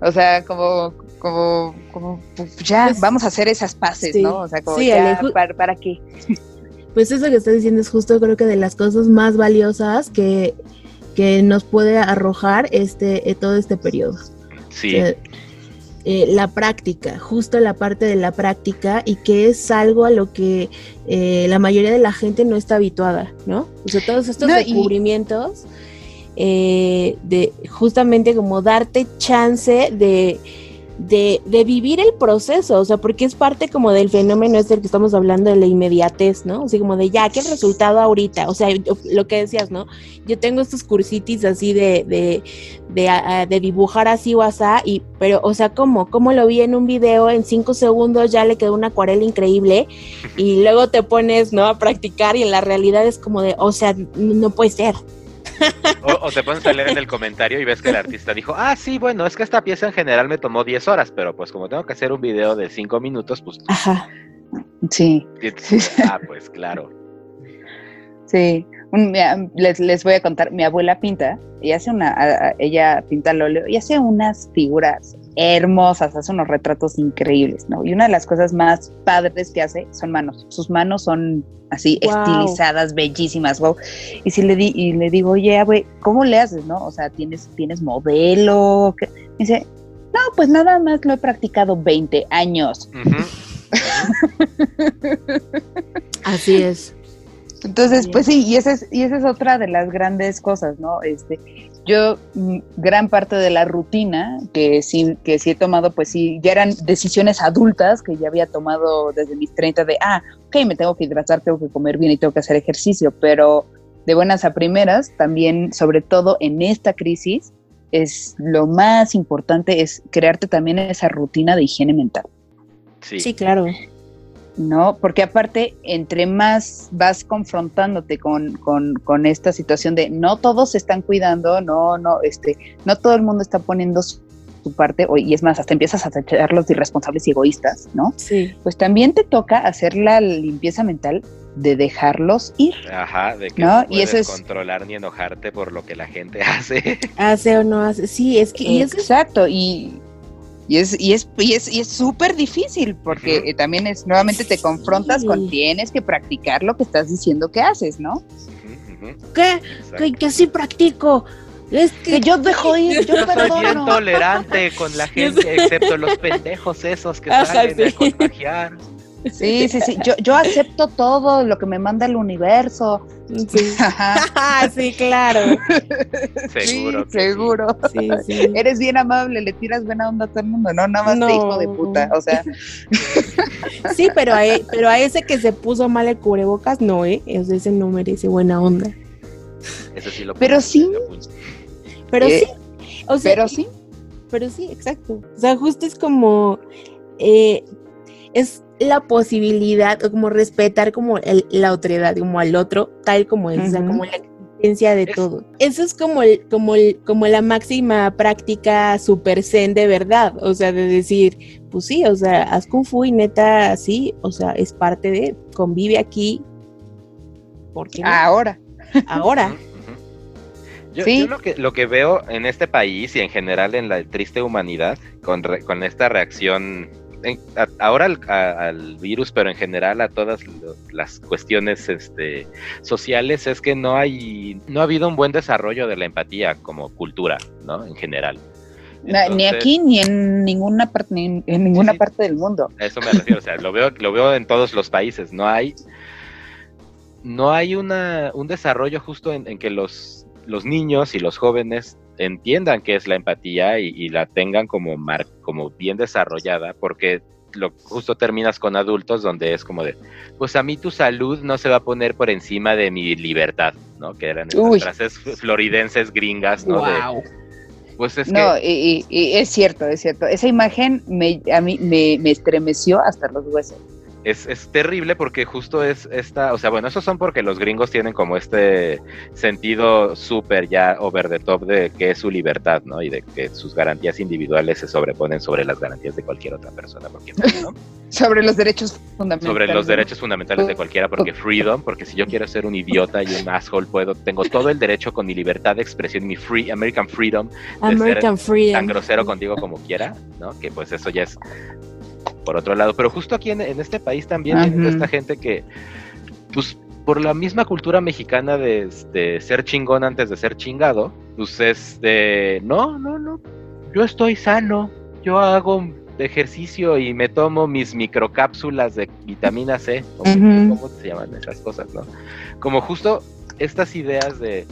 O sea, como, como, como pues ya pues, vamos a hacer esas paces, ¿no? O sea, como ya, para, ¿para qué? Pues eso que estás diciendo es justo creo que de las cosas más valiosas que, que nos puede arrojar este eh, todo este periodo. Sí. Eh, la práctica, justo la parte de la práctica y que es algo a lo que eh, la mayoría de la gente no está habituada, ¿no? O sea, todos estos descubrimientos eh, de justamente como darte chance de de, de, vivir el proceso, o sea, porque es parte como del fenómeno este que estamos hablando de la inmediatez, ¿no? Así como de ya, ¿qué resultado ahorita? O sea, lo que decías, ¿no? Yo tengo estos cursitis así de, de, de, de dibujar así o así, y, pero, o sea, ¿cómo? ¿Cómo lo vi en un video? En cinco segundos ya le quedó una acuarela increíble y luego te pones, ¿no? A practicar y en la realidad es como de, o sea, no puede ser, o, te pones a leer en el comentario y ves que el artista dijo, ah, sí, bueno, es que esta pieza en general me tomó 10 horas, pero pues como tengo que hacer un video de 5 minutos, pues... Ajá. Sí. Ah, pues claro. Sí. les, les, voy a contar, mi abuela pinta, y hace una, ella pinta al óleo y hace unas figuras hermosas, hace unos retratos increíbles, ¿no? Y una de las cosas más padres que hace son manos. Sus manos son así estilizadas, bellísimas, wow. Y si le di, y le digo, oye, güey, ¿cómo le haces, no? O sea, tienes, tienes modelo. ¿Qué? dice, no, pues nada más lo he practicado 20 años. así es. Entonces, pues sí, y esa es, y esa es otra de las grandes cosas, ¿no? Este, yo mm, gran parte de la rutina que sí, que sí he tomado, pues sí, ya eran decisiones adultas que ya había tomado desde mis 30 de, ah, ok, me tengo que hidratar, tengo que comer bien y tengo que hacer ejercicio, pero de buenas a primeras, también, sobre todo en esta crisis, es lo más importante es crearte también esa rutina de higiene mental. Sí, sí claro. ¿No? Porque aparte, entre más vas confrontándote con, con, con, esta situación de no todos se están cuidando, no, no, este, no todo el mundo está poniendo su, parte, y es más, hasta empiezas a tacharlos de irresponsables y egoístas, ¿no? Sí. Pues también te toca hacer la limpieza mental de dejarlos ir. Ajá, de que no, puedes y eso controlar ni enojarte por lo que la gente hace. Hace o no hace, sí, es que... Exacto, y, y es, y es, y es, y es súper difícil porque eh, también es, nuevamente te confrontas con tienes que practicar lo que estás diciendo que haces, ¿no? ¿Qué? Que, que sí practico. Es que, yo dejo ir, yo, soy bien tolerante con la gente, excepto los pendejos esos que salen a contagiar. Sí, sí, sí. Yo, yo acepto todo lo que me manda el universo. Sí, sí claro. Seguro. Sí, seguro. Sí, sí. Eres bien amable, le tiras buena onda a todo el mundo, ¿no? Nada más no. hijo de puta. O sea. Sí, pero a, e, pero a ese que se puso mal el cubrebocas, no, ¿eh? Ese no merece buena onda. Eso sí lo Pero sí. Pero eh, sí. O sea, pero sí. Pero sí, exacto. O sea, justo es como. Eh, es la posibilidad o como respetar como la otredad, como al otro, tal como es, o sea, como la existencia de todo. Eso es como el, como el, como la máxima práctica super zen de verdad, o sea, de decir, pues sí, o sea, haz kung fu y neta, sí, o sea, es parte de, convive aquí. ¿Por qué Ahora. Ahora. Yo, ¿Sí? lo, que, lo que veo en este país y en general en la triste humanidad, con, con esta reacción ahora al, virus, pero en general a todas las cuestiones este, sociales, es que no hay, no ha habido un buen desarrollo de la empatía como cultura, ¿no? En general. ni aquí ni en ninguna parte en ninguna parte del mundo. eso me refiero, o sea, lo veo, lo veo en todos los países. No hay, no hay una, un desarrollo justo en, que los, los niños y los jóvenes entiendan qué es la empatía y, la tengan como, mar, como bien desarrollada, porque lo, justo terminas con adultos donde es como de, pues a mí tu salud no se va a poner por encima de mi libertad, ¿no? Que eran esas frases floridenses gringas, ¿no? pues es no, y, es cierto, es cierto. Esa imagen me, a mí me, me estremeció hasta los huesos. Es, terrible porque justo es esta, o sea, bueno, esos son porque los gringos tienen como este sentido súper ya over the top de que es su libertad, ¿no? Y de que sus garantías individuales se sobreponen sobre las garantías de cualquier otra persona, porque ¿no? sobre los derechos fundamentales. Sobre los derechos fundamentales de cualquiera, porque freedom, porque si yo quiero ser un idiota y un asshole, puedo, tengo todo el derecho con mi libertad de expresión, mi free, American freedom, American freedom. tan grosero contigo como quiera, ¿no? Que pues eso ya es por otro lado. Pero justo aquí en, este país también hay esta gente que, pues, por la misma cultura mexicana de, ser chingón antes de ser chingado, pues es de, no, no, no, yo estoy sano, yo hago ejercicio y me tomo mis microcápsulas de vitamina C, ¿cómo se llaman esas cosas, no? Como justo estas ideas de,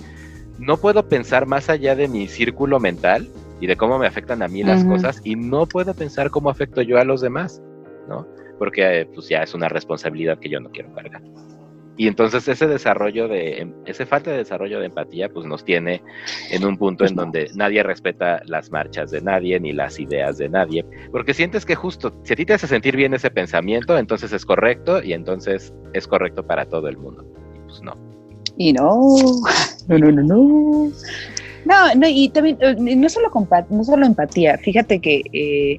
no puedo pensar más allá de mi círculo mental, y de cómo me afectan a mí las cosas y no puedo pensar cómo afecto yo a los demás, ¿no? Porque eh, pues ya es una responsabilidad que yo no quiero cargar. Y entonces ese desarrollo de, em, ese falta de desarrollo de empatía, pues nos tiene en un punto en donde nadie respeta las marchas de nadie ni las ideas de nadie, porque sientes que justo, si a ti te hace sentir bien ese pensamiento, entonces es correcto y entonces es correcto para todo el mundo. Y pues no. Y no, no, no, no, no. No, no, y también, eh, no solo, no solo empatía, fíjate que eh,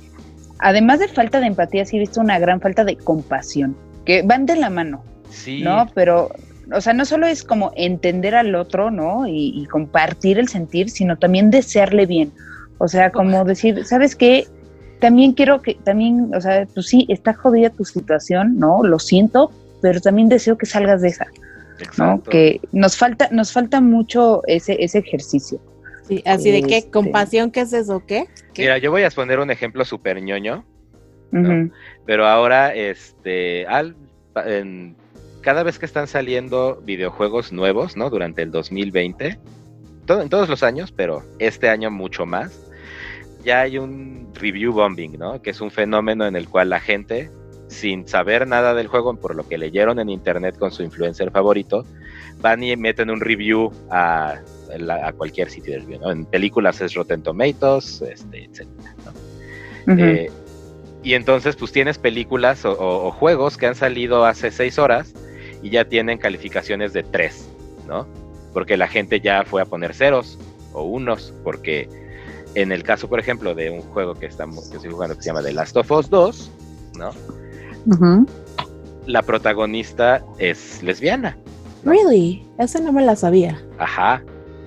además de falta de empatía, sí he visto una gran falta de compasión, que van de la mano, sí. ¿no? Pero, o sea, no solo es como entender al otro, ¿no? Y, compartir el sentir, sino también desearle bien. O sea, como decir, ¿sabes qué? También quiero que, también, o sea, pues sí, está jodida tu situación, ¿no? Lo siento, pero también deseo que salgas de esa. ¿no? Que nos falta, nos falta mucho ese, ese ejercicio. Sí, así de qué, este. compasión, ¿qué es eso? ¿Qué? Mira, yo voy a poner un ejemplo súper ñoño, pero ahora, este, al, cada vez que están saliendo videojuegos nuevos, ¿no? Durante el 2020, todo, en todos los años, pero este año mucho más, ya hay un review bombing, ¿no? Que es un fenómeno en el cual la gente, sin saber nada del juego, por lo que leyeron en internet con su influencer favorito, van y meten un review a a cualquier sitio del review. En películas es Rotten Tomatoes, este, etc. Eh, y entonces, pues tienes películas o, juegos que han salido hace seis horas y ya tienen calificaciones de tres, ¿no? Porque la gente ya fue a poner ceros o unos, porque en el caso, por ejemplo, de un juego que, estamos, que estoy jugando que se llama The Last of Us 2, ¿no? La protagonista es lesbiana. Really? Esa no me la sabía. Ajá.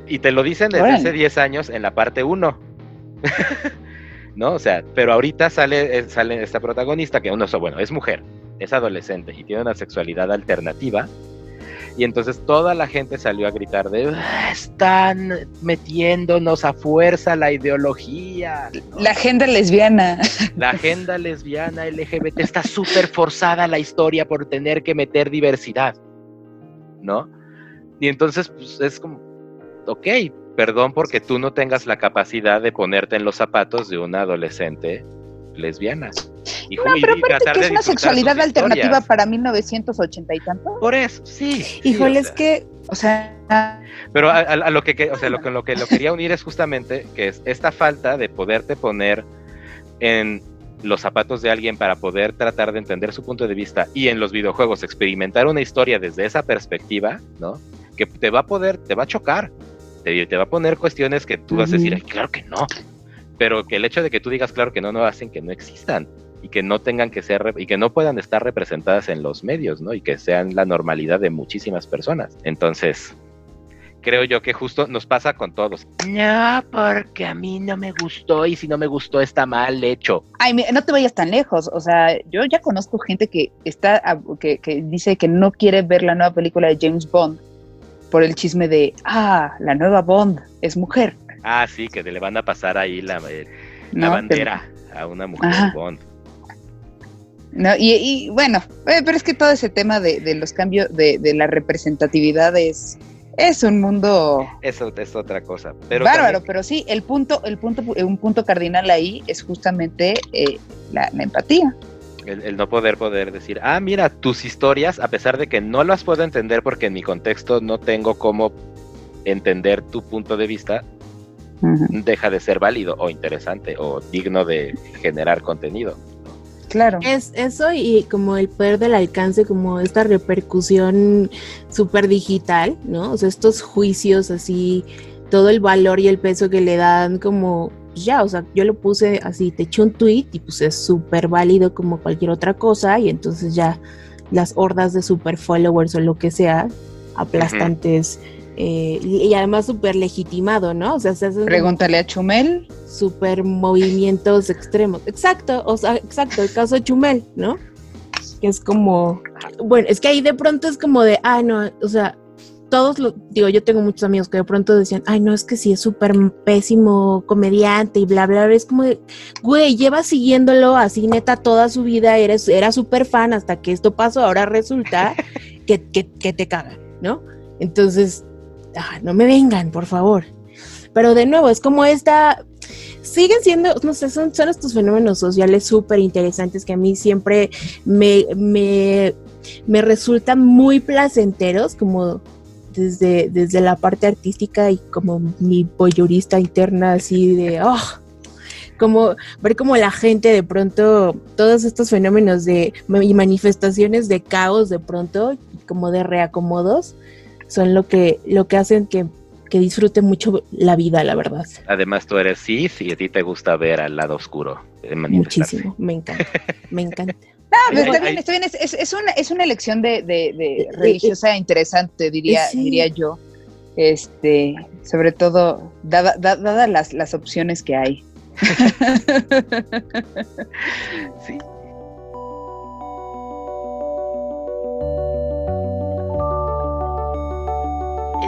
Y te lo dicen desde hace 10 años en la parte 1. ¿No? O sea, pero ahorita sale, eh, sale esta protagonista que uno, bueno, es mujer, es adolescente y tiene una sexualidad alternativa. Y entonces toda la gente salió a gritar de están metiéndonos a fuerza la ideología. La agenda lesbiana. La agenda lesbiana LGBT está súper forzada la historia por tener que meter diversidad. ¿No? Y entonces, pues es como, ok, perdón porque tú no tengas la capacidad de ponerte en los zapatos de una adolescente lesbiana. Y, no, pero aparte que es una sexualidad alternativa para 1980 y tanto. Por eso, sí. Híjole, es que, o sea... Pero a, lo que, o sea, lo lo que lo quería unir es justamente que es esta falta de poderte poner en los zapatos de alguien para poder tratar de entender su punto de vista y en los videojuegos experimentar una historia desde esa perspectiva, ¿no? Que te va a poder, te va a chocar, te, va a poner cuestiones que tú vas a decir, claro que no. Pero que el hecho de que tú digas claro que no, no hacen que no existan y que no tengan que ser y que no puedan estar representadas en los medios, ¿no? Y que sean la normalidad de muchísimas personas. Entonces, creo yo que justo nos pasa con todos. No, porque a mí no me gustó y si no me gustó está mal hecho. Ay, no te vayas tan lejos. O sea, yo ya conozco gente que está, que, que dice que no quiere ver la nueva película de James Bond por el chisme de, ah, la nueva Bond es mujer. Ah, sí, que le van a pasar ahí la, eh, la bandera a una mujer Bond. No, y, bueno, eh, pero es que todo ese tema de, los cambios, de, la representatividad es, un mundo... Eso es otra cosa. Pero bárbaro, pero sí, el punto, el punto, un punto cardinal ahí es justamente eh, la empatía. El, no poder poder decir, ah, mira, tus historias, a pesar de que no las puedo entender porque en mi contexto no tengo cómo entender tu punto de vista, deja de ser válido o interesante o digno de generar contenido. Claro. Es eso y como el poder del alcance, como esta repercusión súper digital, ¿no? O sea, estos juicios así, todo el valor y el peso que le dan como, pues ya, o sea, yo lo puse así, te eché un tweet y pues es súper válido como cualquier otra cosa y entonces ya las hordas de super followers o lo que sea, aplastantes. Eh, y además súper legitimado, ¿no? O sea, se hacen Pregúntale a Chumel. Súper movimientos extremos. Exacto, o sea, exacto, el caso de Chumel, ¿no? Que es como, bueno, es que ahí de pronto es como de, ay, no, o sea, todos lo, digo, yo tengo muchos amigos que de pronto decían, ay, no, es que sí es súper pésimo comediante y bla, bla, bla. Es como de, güey, lleva siguiéndolo así neta toda su vida, eres, era súper fan hasta que esto pasó, ahora resulta que, que, que te cagan, ¿no? Entonces, Ah, no me vengan, por favor. Pero de nuevo, es como esta, siguen siendo, no sé, son, son estos fenómenos sociales súper interesantes que a mí siempre me, me, me resultan muy placenteros, como desde, desde la parte artística y como mi boyurista interna, así de, oh, como ver como la gente de pronto, todos estos fenómenos de y manifestaciones de caos de pronto, como de reacomodos, son lo que, lo que hacen que, que disfrute mucho la vida, la verdad. Además, tú eres cis y a ti te gusta ver al lado oscuro. Muchísimo, me encanta, me encanta. No, está bien, está bien. Es, es, una, es una elección de, de, de religiosa interesante, diría, diría yo. Este, sobre todo, dadas dada las, las opciones que hay. sí,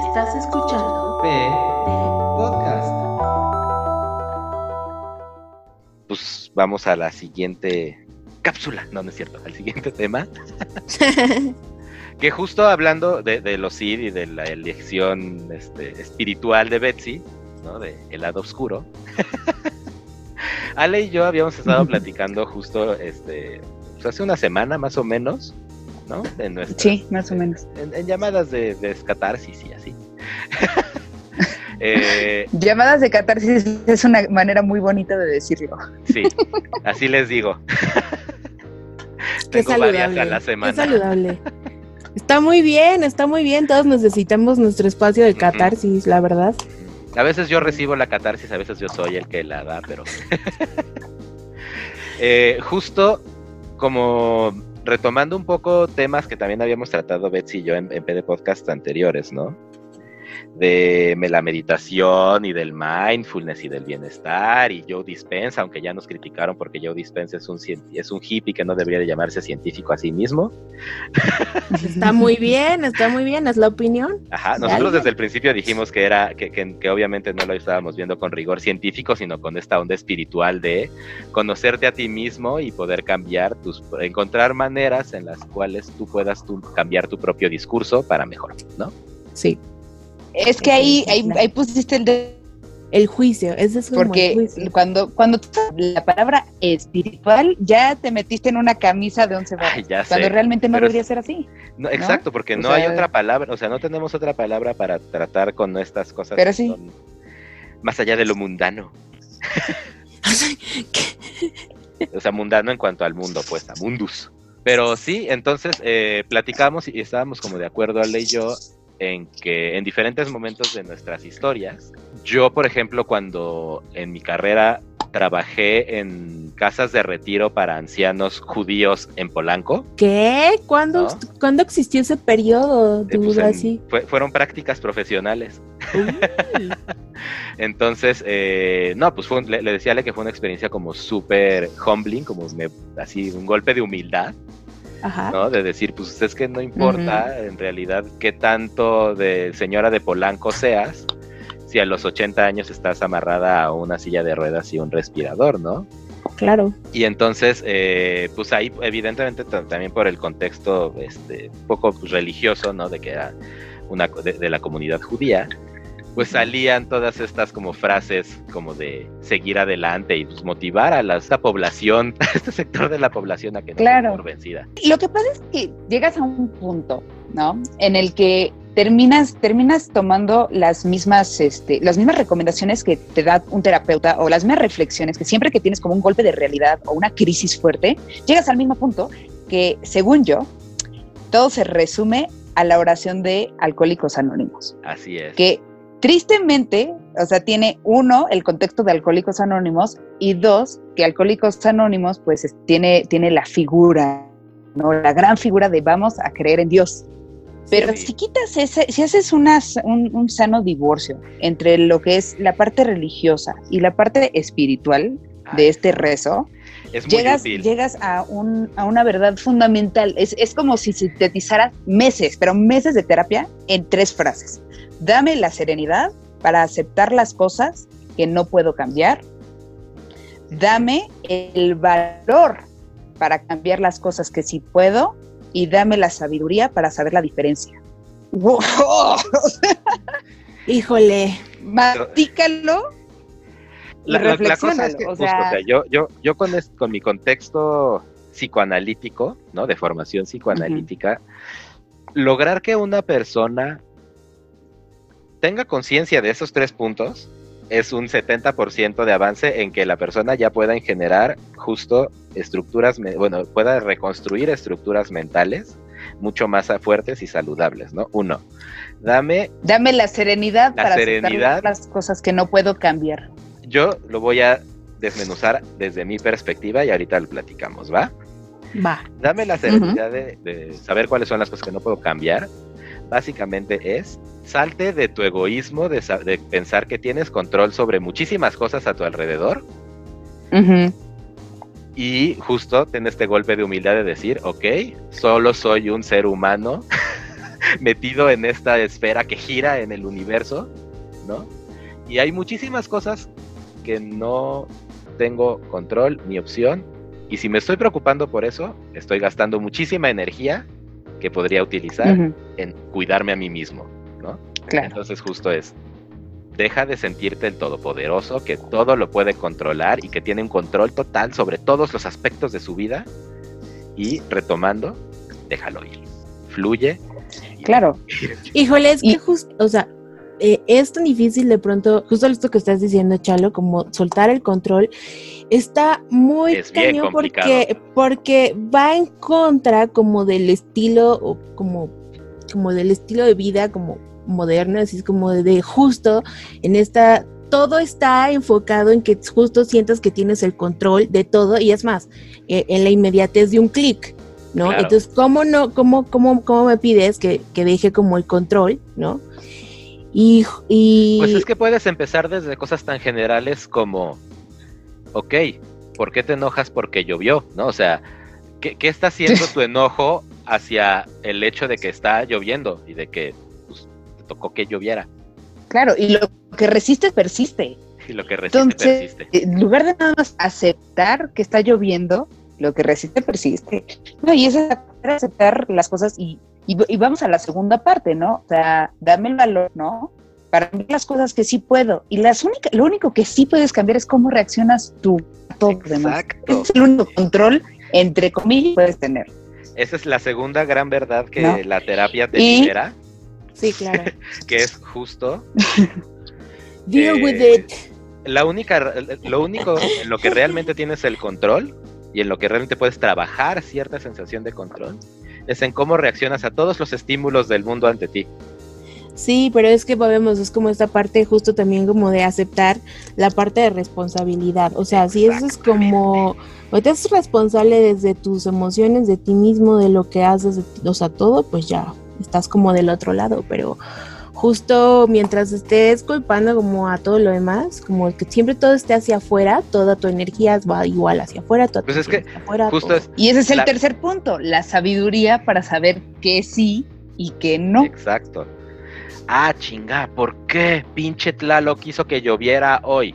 Estás escuchando P Podcast. Pues vamos a la siguiente cápsula, no, no es cierto, al siguiente tema. que justo hablando de, los Sid y de la elección este, espiritual de Betsy, ¿no? De el lado oscuro. Ale y yo habíamos estado platicando justo este, pues hace una semana más o menos sí, más o menos. En, llamadas de, de catarsis y así. Eh, llamadas de catarsis es una manera muy bonita de decirlo. Sí, así les digo. Qué saludable. a la semana. Qué saludable. Está muy bien, está muy bien. Todos necesitamos nuestro espacio de catarsis, la verdad. A veces yo recibo la catarsis, a veces yo soy el que la da, pero. Eh, justo como retomando un poco temas que también habíamos tratado Betsy y yo en, en PD Podcast anteriores, ¿no? De la meditación y del mindfulness y del bienestar y Joe Dispenza, aunque ya nos criticaron porque Joe Dispenza es un, es un hippie que no debería de llamarse científico a sí mismo. Está muy bien, está muy bien, es la opinión. Ajá, nosotros desde el principio dijimos que era, que, que, obviamente no lo estábamos viendo con rigor científico, sino con esta onda espiritual de conocerte a ti mismo y poder cambiar tus, encontrar maneras en las cuales tú puedas tú cambiar tu propio discurso para mejor, ¿no? Sí. Es que ahí, ahí, pusiste el el juicio, ese es como Porque cuando cuando la palabra espiritual ya te metiste en una camisa de once varas, cuando realmente no debería ser así. No, exacto, porque no hay otra palabra, o sea, no tenemos otra palabra para tratar con estas cosas pero sí. más allá de lo mundano. o sea, mundano en cuanto al mundo, pues, a mundus. Pero sí, entonces eh, platicamos y estábamos como de acuerdo, Ale y yo, en que en diferentes momentos de nuestras historias, yo, por ejemplo, cuando en mi carrera trabajé en casas de retiro para ancianos judíos en Polanco. ¿Qué? ¿Cuándo, existió ese periodo? Eh, pues así? fueron prácticas profesionales. Entonces, eh, no, pues le, le, decía que fue una experiencia como súper humbling, como así un golpe de humildad. ¿No? De decir, pues es que no importa en realidad qué tanto de señora de Polanco seas, si a los 80 años estás amarrada a una silla de ruedas y un respirador, ¿no? Claro. Y entonces, eh, pues ahí, evidentemente, también por el contexto este, un poco pues, religioso, ¿no? De que era una de la comunidad judía, pues salían todas estas como frases como de seguir adelante y pues motivar a la, esta población, a este sector de la población a que no claro. por vencida. Lo que pasa es que llegas a un punto, ¿no? En el que terminas, terminas tomando las mismas, este, las mismas recomendaciones que te da un terapeuta o las mismas reflexiones que siempre que tienes como un golpe de realidad o una crisis fuerte, llegas al mismo punto que, según yo, todo se resume a la oración de Alcohólicos Anónimos. Así es. Que tristemente, o sea, tiene uno, el contexto de Alcohólicos Anónimos y dos, que Alcohólicos Anónimos pues tiene, tiene la figura, ¿no? La gran figura de vamos a creer en Dios. Pero si quitas ese, si haces una, un, sano divorcio entre lo que es la parte religiosa y la parte espiritual de este rezo, llegas, llegas a, un, a, una verdad fundamental. Es, es como si sintetizaras meses, pero meses de terapia en tres frases. Dame la serenidad para aceptar las cosas que no puedo cambiar. Dame el valor para cambiar las cosas que sí puedo y dame la sabiduría para saber la diferencia. Híjole. Matícalo. La, la, cosa es que, o sea, yo, yo, yo con, con mi contexto psicoanalítico, ¿no? De formación psicoanalítica, lograr que una persona tenga conciencia de esos tres puntos es un 70% de avance en que la persona ya pueda generar justo estructuras, bueno, pueda reconstruir estructuras mentales mucho más fuertes y saludables, ¿no? Uno, dame... Dame la serenidad para serenidad, las cosas que no puedo cambiar. Yo lo voy a desmenuzar desde mi perspectiva y ahorita lo platicamos, ¿va? Va. Dame la serenidad de, de saber cuáles son las cosas que no puedo cambiar. Básicamente es salte de tu egoísmo de, pensar que tienes control sobre muchísimas cosas a tu alrededor. Y justo ten este golpe de humildad de decir, ok, solo soy un ser humano metido en esta esfera que gira en el universo, ¿no? Y hay muchísimas cosas que no tengo control ni opción. Y si me estoy preocupando por eso, estoy gastando muchísima energía que podría utilizar en cuidarme a mí mismo. Entonces justo es, deja de sentirte el todopoderoso, que todo lo puede controlar y que tiene un control total sobre todos los aspectos de su vida. Y retomando, déjalo ir. Fluye. Claro. Híjole, es que justo, o sea, eh, es tan difícil de pronto, justo esto que estás diciendo, Chalo, como soltar el control, está muy cañón porque, porque va en contra como del estilo, o como, como del estilo de vida, como moderno, así es como de, justo en esta todo está enfocado en que justo sientas que tienes el control de todo y es más, eh, en la inmediatez de un clic, ¿no? Entonces, ¿cómo no, cómo, cómo, cómo me pides que, deje como el control, ¿no? Y, y, Pues es que puedes empezar desde cosas tan generales como, ok, ¿por qué te enojas porque llovió? ¿No? O sea, ¿qué, qué está haciendo tu enojo hacia el hecho de que está lloviendo y de que tocó que lloviera. Claro, y lo que resiste persiste. Y lo que resiste persiste. En lugar de nada más aceptar que está lloviendo, lo que resiste persiste. No, y es aceptar las cosas y, y, vamos a la segunda parte, ¿no? O sea, dame el valor, ¿no? Para ver las cosas que sí puedo. Y las única, lo único que sí puedes cambiar es cómo reaccionas tú a todo lo demás. Es el único control, entre comillas, puedes tener. Esa es la segunda gran verdad que la terapia te libera Sí, claro. que es justo. Deal with eh, it. La única, lo único en lo que realmente tienes el control y en lo que realmente puedes trabajar cierta sensación de control es en cómo reaccionas a todos los estímulos del mundo ante ti. Sí, pero es que podemos, es como esta parte justo también como de aceptar la parte de responsabilidad. O sea, si eso es como, o te es responsable desde tus emociones, de ti mismo, de lo que haces, o sea, todo, pues ya, estás como del otro lado, pero justo mientras estés culpando como a todo lo demás, como que siempre todo esté hacia afuera, toda tu energía va igual hacia afuera, toda pues es que afuera, Y ese es el tercer punto, la sabiduría para saber qué sí y qué no. Exacto. Ah, chinga, ¿por qué pinche Tlalo quiso que lloviera hoy?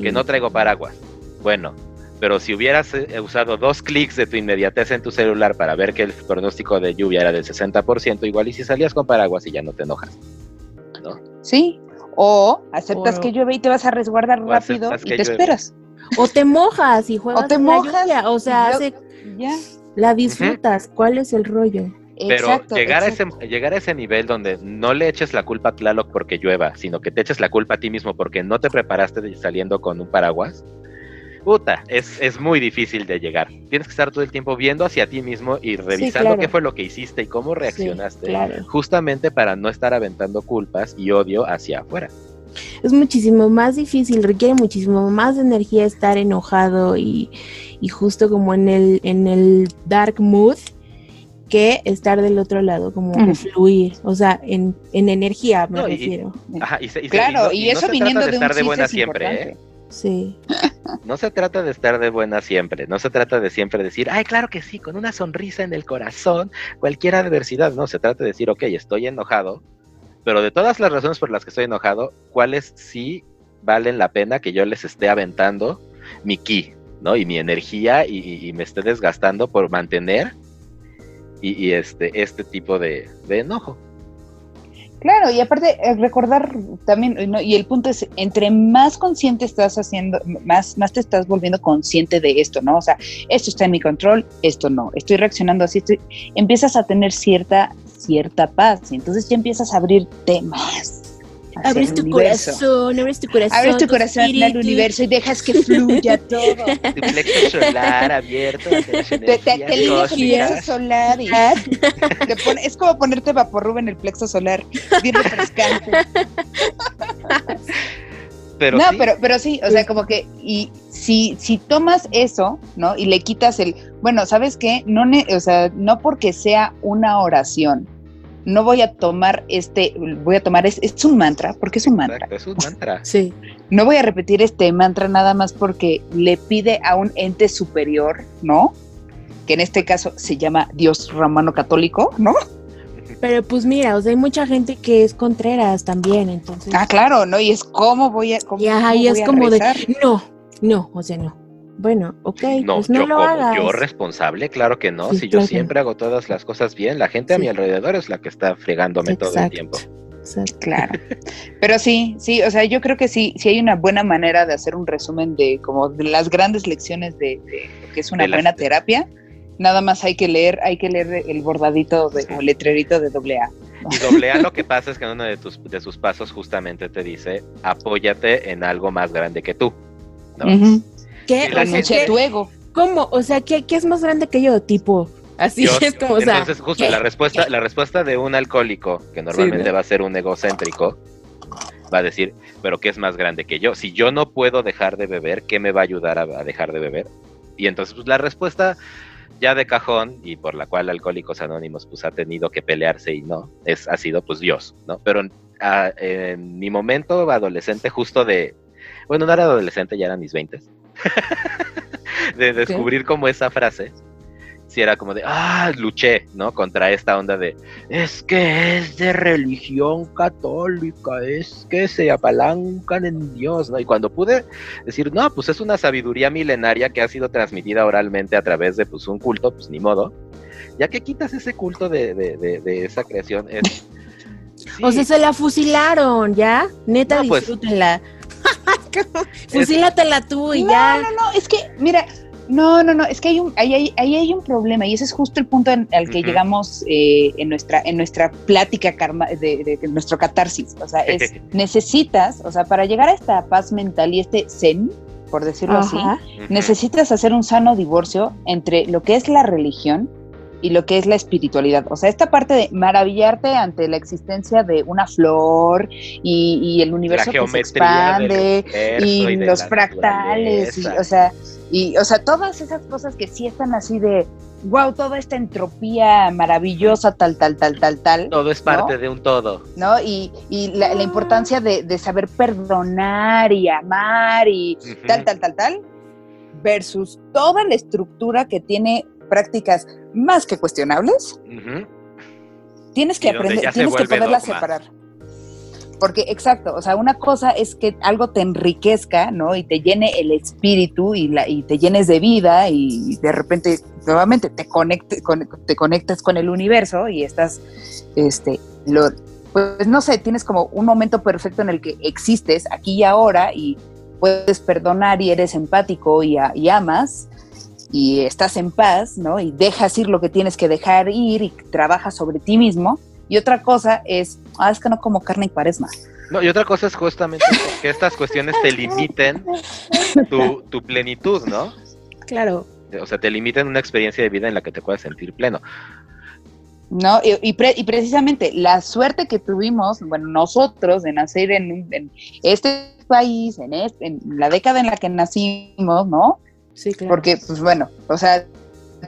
Que no traigo paraguas. Bueno, pero si hubieras eh, usado dos clics de tu inmediatez en tu celular para ver que el pronóstico de lluvia era del 60%, igual y si salías con paraguas y ya no te enojas. ¿no? Sí, o aceptas que llueve y te vas a resguardar rápido y te esperas. O te mojas y juegas o te mojas, o sea, ya. la disfrutas. ¿Cuál es el rollo? Pero llegar, A ese, llegar a ese nivel donde no le eches la culpa a Tlaloc porque llueva, sino que te eches la culpa a ti mismo porque no te preparaste saliendo con un paraguas, puta, es, es muy difícil de llegar. Tienes que estar todo el tiempo viendo hacia ti mismo y revisando qué fue lo que hiciste y cómo reaccionaste, justamente para no estar aventando culpas y odio hacia afuera. Es muchísimo más difícil, requiere muchísimo más energía estar enojado y, y justo como en el, en el dark mood que estar del otro lado, como fluir, o sea, en, en energía me refiero. claro, y, eso viniendo de, estar de buena siempre, ¿eh? Sí. No se trata de estar de buena siempre, no se trata de siempre decir, ay, claro que sí, con una sonrisa en el corazón, cualquier adversidad, no, se trata de decir, ok, estoy enojado, pero de todas las razones por las que estoy enojado, ¿cuáles sí valen la pena que yo les esté aventando mi ki, ¿no? Y mi energía y, me esté desgastando por mantener y, este, este tipo de enojo. Claro, y aparte eh, recordar también, y el punto es, entre más consciente estás haciendo, más, más te estás volviendo consciente de esto, ¿no? O sea, esto está en mi control, esto no, estoy reaccionando así, empiezas a tener cierta, cierta paz, y entonces ya empiezas a abrir temas Abres tu corazón, abres tu corazón. Abres tu, corazón al universo y dejas que fluya todo. Tu plexo solar abierto. Te, te, te solar y te pone, es como ponerte vaporrub en el plexo solar. Bien refrescante. Pero no, sí. pero, pero sí, o sea, como que, y si, si tomas eso, ¿no? Y le quitas el, bueno, ¿sabes qué? No, o sea, no porque sea una oración, no voy a tomar este, voy a tomar, es, es un mantra, porque es un mantra. es un mantra. sí. No voy a repetir este mantra nada más porque le pide a un ente superior, ¿no? Que en este caso se llama Dios romano católico, ¿no? Pero pues mira, o sea, hay mucha gente que es contreras también, entonces. Ah, claro, ¿no? Y es como voy a. Cómo, y es como de, no, no, o sea, no bueno, ok, no, pues no yo lo como hagas. yo responsable, claro que no. si yo siempre hago todas las cosas bien, la gente a mi alrededor es la que está fregándome todo el tiempo. Claro. Pero sí, sí, o sea, yo creo que sí, sí hay una buena manera de hacer un resumen de como de las grandes lecciones de, lo que es una buena terapia. Nada más hay que leer, hay que leer el bordadito de, o letrerito de doble A. Y doble A lo que pasa es que en uno de, tus, de sus pasos justamente te dice, apóyate en algo más grande que tú. ¿no? ¿Qué? tu ego. ¿Cómo? O sea, ¿qué, ¿qué, es más grande que yo? Tipo, así es como, o sea. Entonces, justo la respuesta, la respuesta de un alcohólico, que normalmente va a ser un egocéntrico, va a decir, pero ¿qué es más grande que yo? Si yo no puedo dejar de beber, ¿qué me va a ayudar a, dejar de beber? Y entonces, pues la respuesta ya de cajón y por la cual Alcohólicos Anónimos pues ha tenido que pelearse y no, es, ha sido pues Dios, ¿no? Pero en mi momento adolescente justo de, bueno, no era adolescente, ya eran mis veintes, de descubrir como esa frase, si era como de, ah, luché, ¿no? Contra esta onda de, es que es de religión católica, es que se apalancan en Dios, ¿no? Y cuando pude decir, no, pues es una sabiduría milenaria que ha sido transmitida oralmente a través de, pues, un culto, pues ni modo, ya que quitas ese culto de, de, esa creación, es... O sea, se la fusilaron, ¿ya? Neta, pues, disfrútenla. Fusílatela tú y ya. No, no, no, es que, mira, no, no, no, es que hay un, ahí, hay un problema y ese es justo el punto en, al que llegamos eh, en, nuestra, en nuestra plática karma, de, nuestro catarsis. O sea, es, necesitas, o sea, para llegar a esta paz mental y este zen, por decirlo así, necesitas hacer un sano divorcio entre lo que es la religión y lo que es la espiritualidad. O sea, esta parte de maravillarte ante la existencia de una flor y, el universo que se expande y, los fractales, y, o sea, y o sea, todas esas cosas que sí están así de wow, toda esta entropía maravillosa, tal, tal, tal, tal, tal. Todo es parte de un todo. ¿No? Y, la, importancia de, saber perdonar y amar y tal, tal, tal, tal, versus toda la estructura que tiene prácticas más que cuestionables, tienes que aprender, tienes que poderlas separar. Porque, exacto, o sea, una cosa es que algo te enriquezca, ¿no? Y te llene el espíritu y, la, y te llenes de vida y de repente, nuevamente, te, conecte, te conectas con el universo y estás, este, lo, pues no sé, tienes como un momento perfecto en el que existes aquí y ahora y puedes perdonar y eres empático y, y amas y estás en paz, ¿no? Y dejas ir lo que tienes que dejar ir y trabajas sobre ti mismo. Y otra cosa es, ah, es que no como carne y cuaresma. No, y otra cosa es justamente que estas cuestiones te limiten tu, tu plenitud, ¿no? Claro. O sea, te limiten una experiencia de vida en la que te puedas sentir pleno. ¿no? Y, y, pre- y precisamente la suerte que tuvimos, bueno, nosotros de nacer en, un- en este país, en, este- en la década en la que nacimos, ¿no? Sí, claro. Porque, pues bueno, o sea,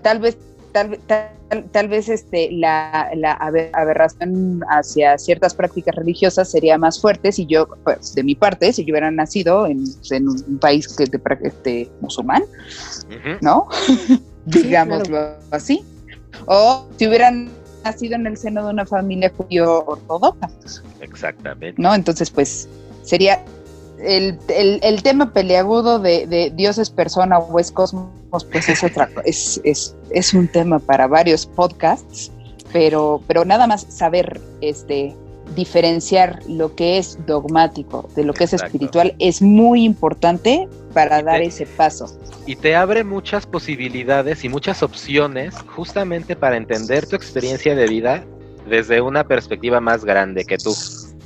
tal vez, tal, tal, tal vez este, la, la aber- aberración hacia ciertas prácticas religiosas sería más fuerte si yo, pues, de mi parte, si yo hubiera nacido en, en un país que de, este, musulmán. ¿no? Digámoslo así. O si hubieran nacido en el seno de una familia judío ortodoxa, Exactamente. ¿no? Entonces, pues, sería el, el- el tema peleagudo de, de Dios es persona o es cosmos, pues es otra es, es, es un tema para varios podcasts, pero, pero nada más saber este diferenciar lo que es dogmático de lo que es espiritual es muy importante para Y dar te- ese paso. Y te abre muchas posibilidades y muchas opciones justamente para entender tu experiencia de vida desde una perspectiva más grande que tú,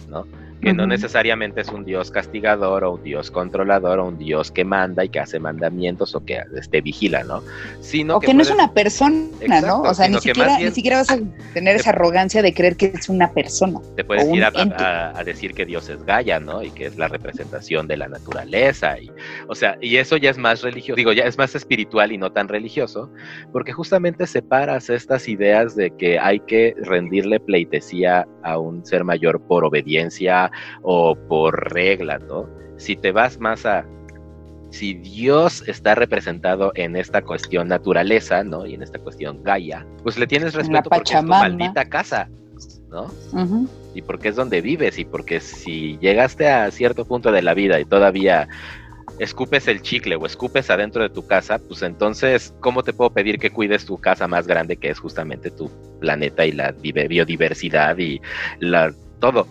¿no? Que no necesariamente es un Dios castigador o un Dios controlador o un Dios que manda y que hace mandamientos o que este, vigila, ¿no? Sino o que, no es una persona, Exacto, ¿no? O sea, ni siquiera, bien- ni siquiera vas a tener esa arrogancia de creer que es una persona. te puedes ir a, ente. a- a decir que Dios es Gaia, ¿no? Y que es la representación de la naturaleza. Y, o sea, y eso ya es más religioso, digo, ya es más espiritual y no tan religioso, porque justamente separas estas ideas de que hay que rendirle pleitesía a un ser mayor por obediencia o por regla, ¿no? Si te vas más a si Dios está representado en esta cuestión naturaleza, ¿no? Y en esta cuestión Gaia, pues le tienes respeto porque es tu maldita casa, ¿no? Y porque es donde vives y porque si llegaste a cierto punto de la vida y todavía escupes el chicle o escupes adentro de tu casa, pues entonces, ¿cómo te puedo pedir que cuides tu casa más grande que es justamente tu planeta y la dive- biodiversidad y la todo,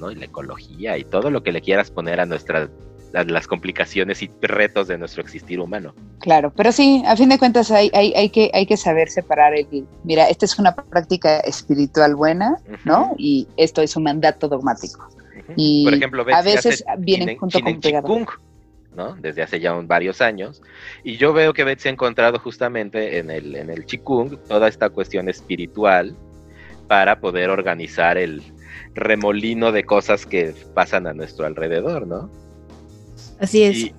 ¿no? Y la ecología y todo lo que le quieras poner a nuestras a las complicaciones y retos de nuestro existir humano. Claro, pero sí, a fin de cuentas hay, hay, hay, que, hay que saber separar el, mira, esta es una práctica espiritual buena, ¿no? Ujú, Y esto es un mandato dogmático. ujú. Y Por ejemplo, a Betsy veces vienen junto con chine- pegado. chikung, ¿no? Desde hace ya un- varios años. Y yo veo que Betsy ha encontrado justamente en el, en el Chikung toda esta cuestión espiritual para poder organizar el remolino de cosas que pasan a nuestro alrededor, ¿no? Así es. Y,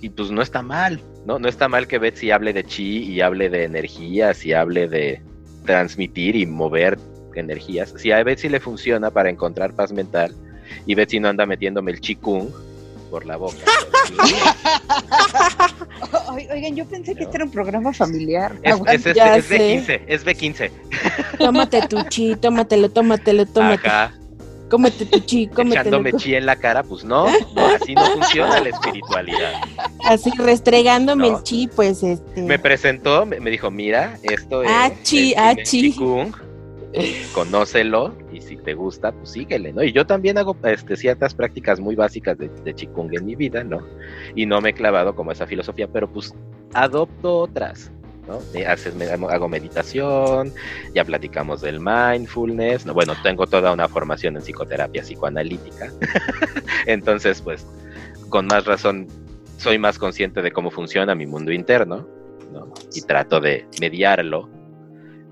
y pues no está mal, ¿no? No está mal que Betsy hable de chi y hable de energías y hable de transmitir y mover energías. Si a Betsy le funciona para encontrar paz mental y Betsy no anda metiéndome el chikung por la boca. Oigan, yo pensé que este era un programa familiar. es, es, este- es sé. B15, es B15. Tómate tu chi, tómatelo, tómatelo, tómatelo. Ajá, Cómete tu chi, cómetelo. echándome chi en la cara, pues no, no, así no funciona la espiritualidad. Así restregándome No. el chi, pues este. Me presentó, me, dijo, mira, esto es Achi, el achi. Chikung, conócelo y si te gusta, pues síguele, ¿no? Y yo también hago este, ciertas prácticas muy básicas de, de en mi vida, ¿no? Y no me he clavado como esa filosofía, pero pues adopto otras, ¿no? Haces- hago meditación, ya platicamos del mindfulness, ¿no? Bueno, tengo toda una formación en psicoterapia psicoanalítica, entonces pues con más razón soy más consciente de cómo funciona mi mundo interno, ¿no? Y trato de mediarlo,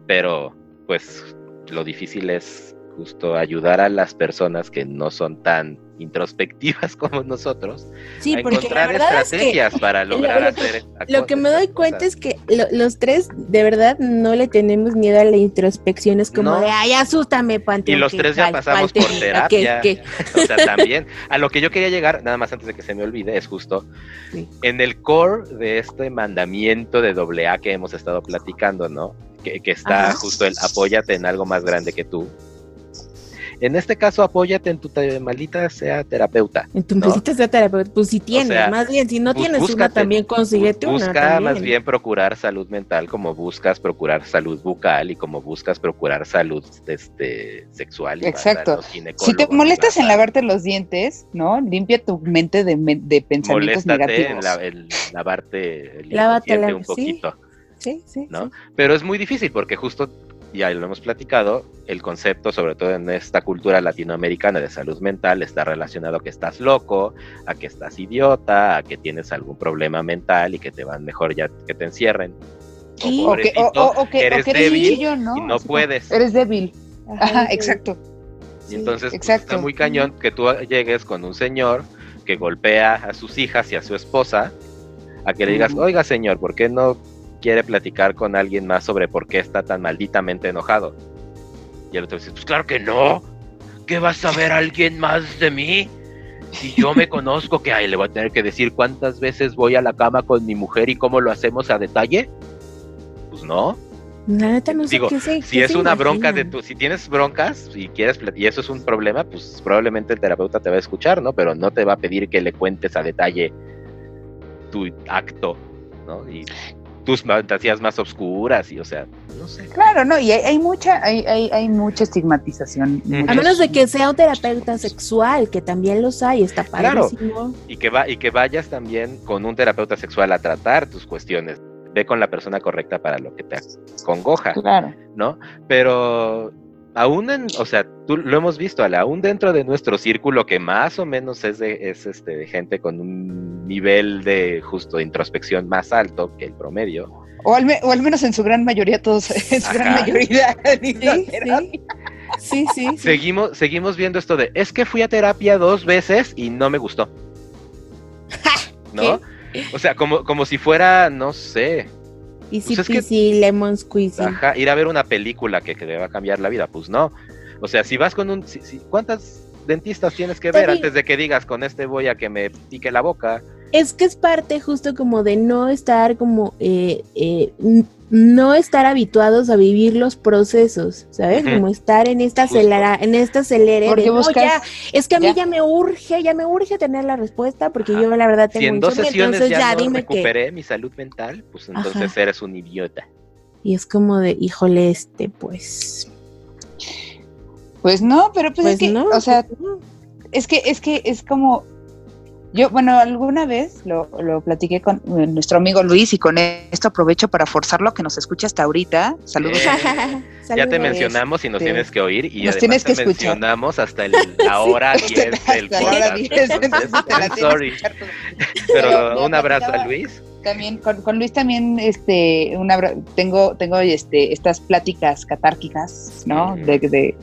pero pues lo difícil es justo ayudar a las personas que no son tan introspectivas como nosotros sí, a porque encontrar verdad es que estrategias para lo- lograr lo hacer lo que me doy cuenta es que lo- los tres de verdad no le tenemos miedo a la introspección. Es como No. de, ay, asústame, y Panteón. los que tres ya pasamos por te- terapia. O sea, también. A lo que yo quería llegar, nada más antes de que se me olvide, es justo Sí. en el core de este mandamiento de doble A que hemos estado platicando, ¿no? Que, que está Ajá. justo el apóyate en algo más grande que tú. En este caso, apóyate en tu maldita sea terapeuta. En tu maldita sea terapeuta. Pues si tienes, más bien, si no tienes una, también consíguete busca una. Busca más bien procurar salud mental como buscas procurar salud bucal y como buscas procurar salud este, sexual. Exacto. Si te molestas en lavarte los dientes, ¿no? Limpia tu mente de, de pensamientos negativos. En, lavarte el un poquito. Sí, sí, ¿no? Pero es muy difícil porque justo ya lo hemos platicado, el concepto, sobre todo en esta cultura latinoamericana de salud mental, está relacionado a que estás loco, a que estás idiota, a que tienes algún problema mental y que te van mejor ya que te encierren. O, que, eres débil y no puedes. Eres débil. Ajá, exacto. Y entonces pues, está muy cañón que tú llegues con un señor que golpea a sus hijas y a su esposa, a que le digas, oiga señor, ¿por qué no quiere platicar con alguien más sobre por qué está tan malditamente enojado. Y el otro dice, pues claro que no. ¿Qué va a saber alguien más de mí? Si yo me conozco, que ay, le voy a tener que decir cuántas veces voy a la cama con mi mujer y cómo lo hacemos a detalle. Pues no. Digo, si es una bronca de tu, si tienes broncas y quieres y eso es un problema, pues probablemente el terapeuta te va a escuchar, ¿no? Pero no te va a pedir que le cuentes a detalle tu acto, ¿no? Y tus fantasías más oscuras y o sea, no sé. Claro, no, y hay, mucha, hay, hay, hay, mucha estigmatización. A menos de que sea un terapeuta sexual, que también los hay, está padrísimo. Claro, y que va, y que vayas también con un terapeuta sexual a tratar tus cuestiones. Ve con la persona correcta para lo que te congoja. Claro. ¿No? Pero aún en, o sea, tú lo hemos visto, Ale, aún dentro de nuestro círculo que más o menos es de, es este, de gente con un nivel de justo de introspección más alto que el promedio. O al, o al menos en su gran mayoría, todos, en su gran mayoría. Sí, sí. sí, Seguimos, seguimos viendo esto de, es que fui a terapia dos veces y no me gustó. ¿No? O sea, como, como si fuera, no sé, Easy pues lemon squeezy. Ajá, ir a ver una película que, que te va a cambiar la vida, pues no. O sea, si vas con un... Si, ¿Cuántas dentistas tienes que ver antes de que digas con este voy a que me pique la boca? Es que es parte justo como de no estar como eh, eh, no estar habituados a vivir los procesos, ¿sabes? Como estar en esta acelera, en esta acelere de, ya, es que a mí ya. me urge, ya me urge tener la respuesta porque yo la verdad tengo si en dos sesiones ya, no recuperé mi salud mental, pues entonces eres un idiota. Y es como de, híjole, este, pues. Pues no, pero pues, es pues que, o sea, pues es que, es que es como, yo, bueno, alguna vez lo, lo platiqué con eh, nuestro amigo Luis y con esto aprovecho para forzarlo a que nos escuche hasta ahorita. Saludos. ya te mencionamos y nos tienes que oír y nos tienes que te mencionamos hasta la hora 10 del podcast. sorry. Pero un abrazo a Luis. También con, con, Luis también este una tengo tengo este estas pláticas catárquicas, ¿no? De, de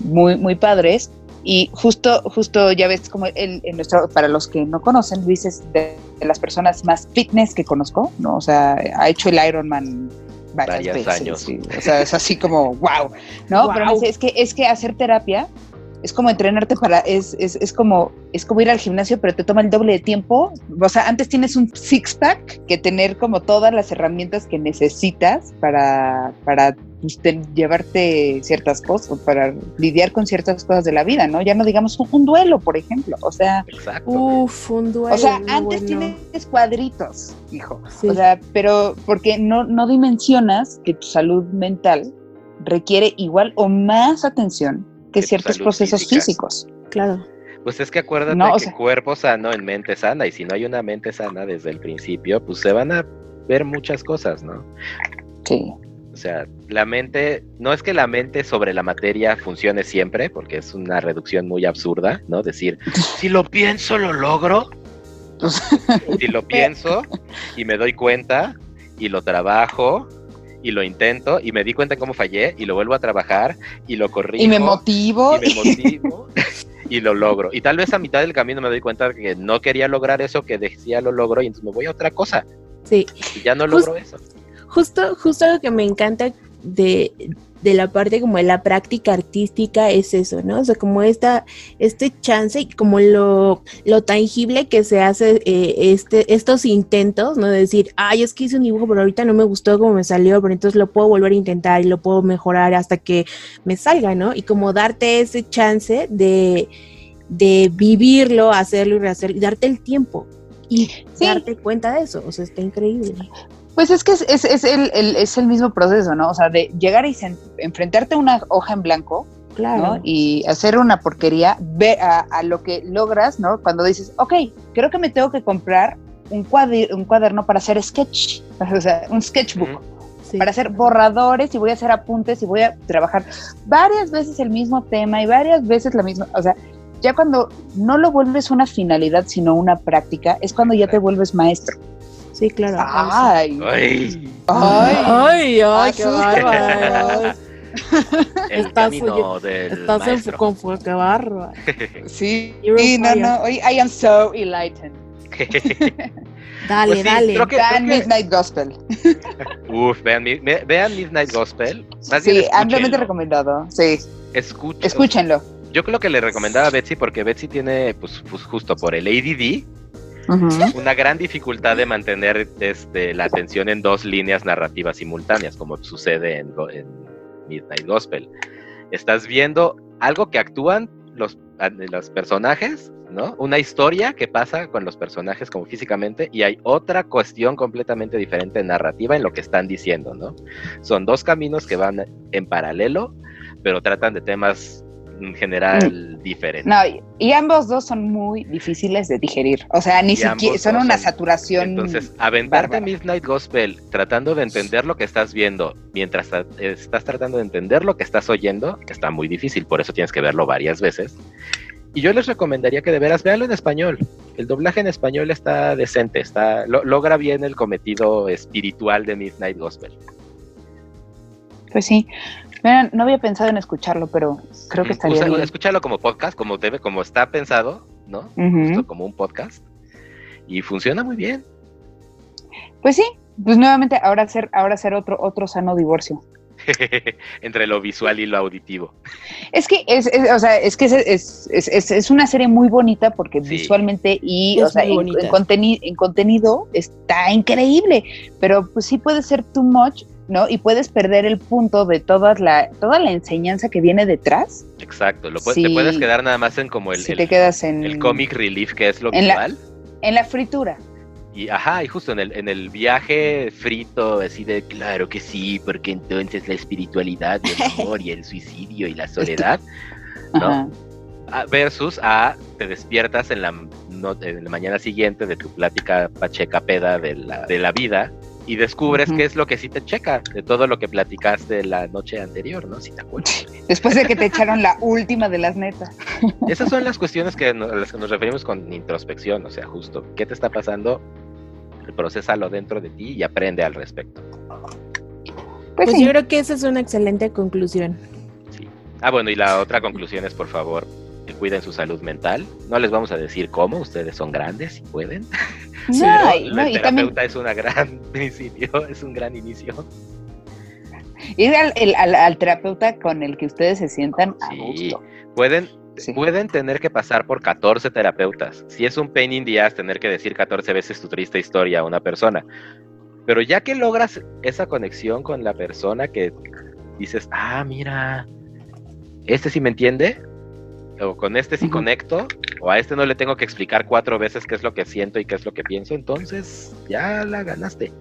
muy muy padres y justo, justo ya ves como el, en nuestro, para los que no conocen, Luis es de, las personas más fitness que conozco, ¿no? O sea, ha hecho el Ironman varias veces. años. O sea, es así como, wow, ¿no? Pero es que, es que hacer terapia es como entrenarte para, es, es, es, como, es como ir al gimnasio, pero te toma el doble de tiempo. O sea, antes tienes un six pack que tener como todas las herramientas que necesitas para, para llevarte ciertas cosas, para lidiar con ciertas cosas de la vida, ¿no? Ya no digamos un, duelo, por ejemplo. O sea, Uf, un duelo. O sea, antes tienes cuadritos, hijo. O sea, pero porque no, no dimensionas que tu salud mental requiere igual o más atención que, ciertos procesos físicos. Claro. Pues es que acuérdate que cuerpo sano en mente sana, y si no hay una mente sana desde el principio, pues se van a ver muchas cosas, ¿no? Sí. O sea, la mente, no es que la mente sobre la materia funcione siempre, porque es una reducción muy absurda, ¿no? Decir, si lo pienso, lo logro. si lo pienso y me doy cuenta y lo trabajo y lo intento y me di cuenta cómo fallé y lo vuelvo a trabajar y lo corrijo. Y me motivo. Y me motivo y lo logro. Y tal vez a mitad del camino me doy cuenta que no quería lograr eso que decía lo logro y entonces me voy a otra cosa. Sí. Y ya no logro eso justo, justo lo que me encanta de, de la parte como de la práctica artística es eso, ¿no? O sea, como esta, este chance y como lo, lo tangible que se hace eh, este, estos intentos, ¿no? De decir, ay, es que hice un dibujo, pero ahorita no me gustó como me salió, pero entonces lo puedo volver a intentar y lo puedo mejorar hasta que me salga, ¿no? Y como darte ese chance de, de vivirlo, hacerlo y rehacerlo, y darte el tiempo y darte cuenta de eso, o sea, está increíble. Pues es que es, es, es el, el, es el mismo proceso, ¿no? O sea, de llegar y enfrentarte a una hoja en blanco, claro. ¿no? Y hacer una porquería, ve a, a, lo que logras, ¿no? Cuando dices, ok, creo que me tengo que comprar un, cuader un cuaderno para hacer sketch, o sea, un sketchbook. Sí. Para hacer borradores y voy a hacer apuntes y voy a trabajar varias veces el mismo tema y varias veces la misma, o sea, ya cuando no lo vuelves una finalidad, sino una práctica, es cuando ya te vuelves maestro. Sí, claro. Ay. Ay. Ay, ay, ay qué bárbaro. Estás, del Estás en maestro. con fuego, qué bárbaro. Sí, sí, no, no, I am so enlightened. Dale, Pues sí, dale. creo que- Vean Midnight Gospel. Uf, vean, vean Midnight Gospel. Más Sí, bien ampliamente recomendado. Sí, Escuchen- escúchenlo. Yo creo que le recomendaba a Betsy porque Betsy tiene, pues, pues, justo por el ADD, Una gran dificultad de mantener este, la atención en dos líneas narrativas simultáneas, como sucede en, Midnight Gospel. Estás viendo algo que actúan los, los personajes, ¿no? Una historia que pasa con los personajes como físicamente y hay otra cuestión completamente diferente narrativa en lo que están diciendo, ¿no? Son dos caminos que van en paralelo, pero tratan de temas en general diferentes. No, y, ambos dos son muy difíciles de digerir. O sea, ni Y siquiera son una son- saturación. Entonces, aventarte bárbara. Midnight Gospel tratando de entender lo que estás viendo mientras tra- estás tratando de entender lo que estás oyendo, está muy difícil, por eso tienes que verlo varias veces. Y yo les recomendaría que de veras veanlo en español. El doblaje en español está decente, está lo- logra bien el cometido espiritual de Midnight Gospel. Pues sí. Mira, no había pensado en escucharlo, pero creo que estaría Usa- bien. escúchalo como podcast, como debe, como está pensado, ¿no? Justo como un podcast. Y funciona muy bien. Pues sí, pues nuevamente ahora hacer, ahora hacer otro, otro sano divorcio. Entre lo visual y lo auditivo. Es que es, es- o sea, es que es, es, es- es- es una serie muy bonita porque Sí. visualmente y o sea, en, en conteni- en contenido está increíble, pero pues sí puede ser too much, ¿no? Y puedes perder el punto de toda la, toda la enseñanza que viene detrás Exacto, lo pu- Sí. te puedes quedar nada más en como el, si el- te quedas en, el comic relief que es lo en la- en la fritura. Y ajá, y justo en el, en el viaje frito, así de claro que sí, porque entonces la espiritualidad y el amor y el suicidio y la soledad, ¿no? Ah, versus a te despiertas en la, no- en la mañana siguiente de tu plática pacheca peda de la, de la vida y descubres qué es lo que sí te checa de todo lo que platicaste la noche anterior, ¿no? Si te acuerdas. Después de que te echaron la última de las netas. Esas son las cuestiones que a las que nos referimos con introspección, o sea, justo, ¿qué te está pasando? Procésalo dentro de ti y aprende al respecto. Pues, Pues sí. yo creo que esa es una excelente conclusión. Sí. Ah, bueno, y la otra conclusión es, por favor, que cuiden su salud mental. No les vamos a decir cómo, ustedes son grandes y pueden. No, la no, también terapeuta es una gran principio, es un gran inicio. ir al, el- al- al terapeuta con el que ustedes se sientan a Sí. gusto. Pueden, Sí. pueden tener que pasar por 14 terapeutas. Si es un pain in the ass tener que decir 14 veces tu triste historia a una persona. Pero ya que logras esa conexión con la persona que dices, ah, mira, este sí me entiende, o con este sí conecto, o a este no le tengo que explicar cuatro veces qué es lo que siento y qué es lo que pienso, entonces ya la ganaste.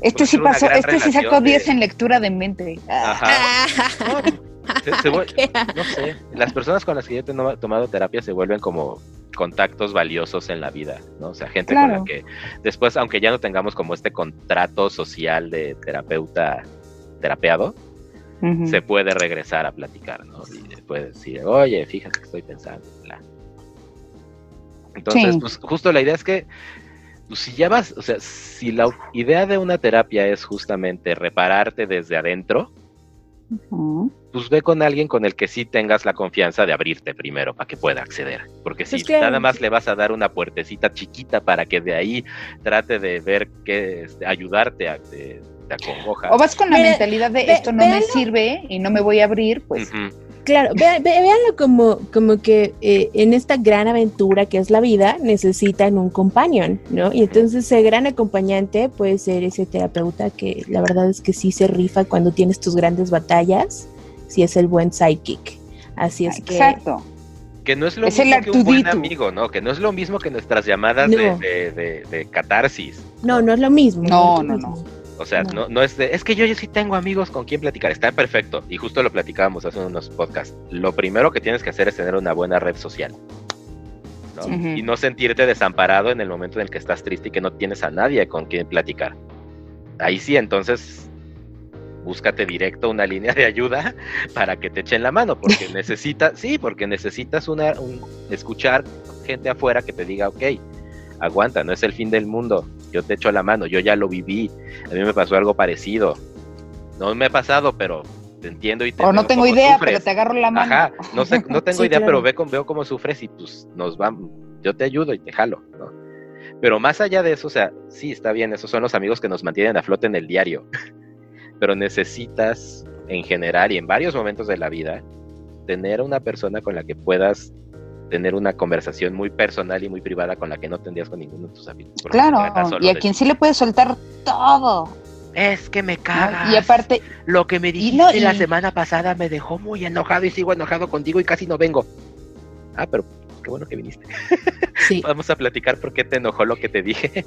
Este sí pasó, este sí sacó relación de- 10 en lectura de mente. Ah, Ajá. No, se- se vuel- ¿Qué? no sé, las personas con las que yo he tomado terapia se vuelven como contactos valiosos en la vida, ¿no? O sea, gente con la que después, aunque ya no tengamos como este contrato social de terapeuta terapeado, se puede regresar a platicar, ¿no? Y puede decir, oye, fíjate que estoy pensando, bla. Entonces, Sí. pues justo la idea es que pues, si ya vas, o sea, si la idea de una terapia es justamente repararte desde adentro, pues ve con alguien con el que sí tengas la confianza de abrirte primero para que pueda acceder. Porque si Es que- nada más le vas a dar una puertecita chiquita para que de ahí trate de ver qué, este, ayudarte a de te acongoja. O vas con la mentalidad de esto no me sirve y no me voy a abrir, pues. Claro, véanlo como, como que eh, en esta gran aventura que es la vida necesitan un companion, ¿no? Y entonces ese gran acompañante puede ser ese terapeuta que la verdad es que sí se rifa cuando tienes tus grandes batallas, si es el buen psychic. Así es que... Exacto. Que no es lo mismo que un buen amigo, ¿no? Que no es lo mismo que nuestras llamadas de, de, catarsis. No, no es lo mismo. No, no, no. O sea, no, no es de, es que yo, yo sí tengo amigos con quien platicar, está perfecto. Y justo lo platicábamos hace unos podcasts. Lo primero que tienes que hacer es tener una buena red social. Y no sentirte desamparado en el momento en el que estás triste y que no tienes a nadie con quien platicar. Ahí sí, entonces búscate directo una línea de ayuda para que te echen la mano, porque necesitas, sí, porque necesitas una, un, escuchar gente afuera que te diga, ok, aguanta, no es el fin del mundo, yo te echo la mano, yo ya lo viví, a mí me pasó algo parecido. No me ha pasado, pero te entiendo y te O no tengo idea, pero te agarro la mano. Ajá, no sé, no tengo idea, pero veo, veo cómo sufres y pues nos vamos, yo te ayudo y te jalo, ¿no? Pero más allá de eso, o sea, sí, está bien, esos son los amigos que nos mantienen a flote en el diario. pero necesitas, en general y en varios momentos de la vida, tener una persona con la que puedas tener una conversación muy personal y muy privada con la que no tendrías con ninguno de tus amigos. Claro, y a quien sí le puedes soltar todo. Es que me cagas. Y aparte, lo que me dijiste la semana pasada me dejó muy enojado y sigo enojado contigo y casi no vengo. Ah, pero qué bueno que viniste. Sí. Vamos a platicar por qué te enojó lo que te dije.